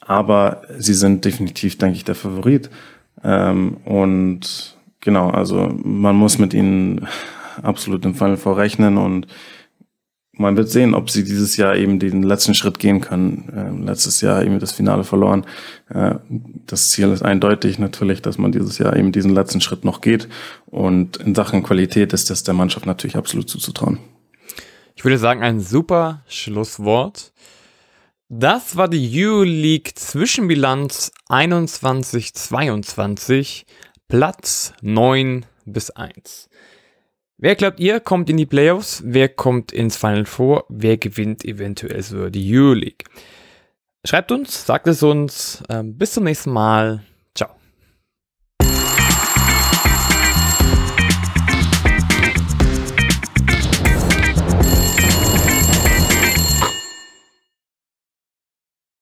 B: Aber sie sind definitiv, denke ich, der Favorit. Ähm, und genau, also man muss mit ihnen absolut im Final vorrechnen und man wird sehen, ob sie dieses Jahr eben den letzten Schritt gehen können. Ähm, letztes Jahr eben das Finale verloren. Äh, das Ziel ist eindeutig natürlich, dass man dieses Jahr eben diesen letzten Schritt noch geht. Und in Sachen Qualität ist das der Mannschaft natürlich absolut zuzutrauen.
A: Ich würde sagen, ein super Schlusswort. Das war die Euroleague Zwischenbilanz 21-22, Platz 9 bis 1. Wer glaubt ihr, kommt in die Playoffs? Wer kommt ins Final Four? Wer gewinnt eventuell so die Euroleague? Schreibt uns, sagt es uns. Ähm, bis zum nächsten Mal.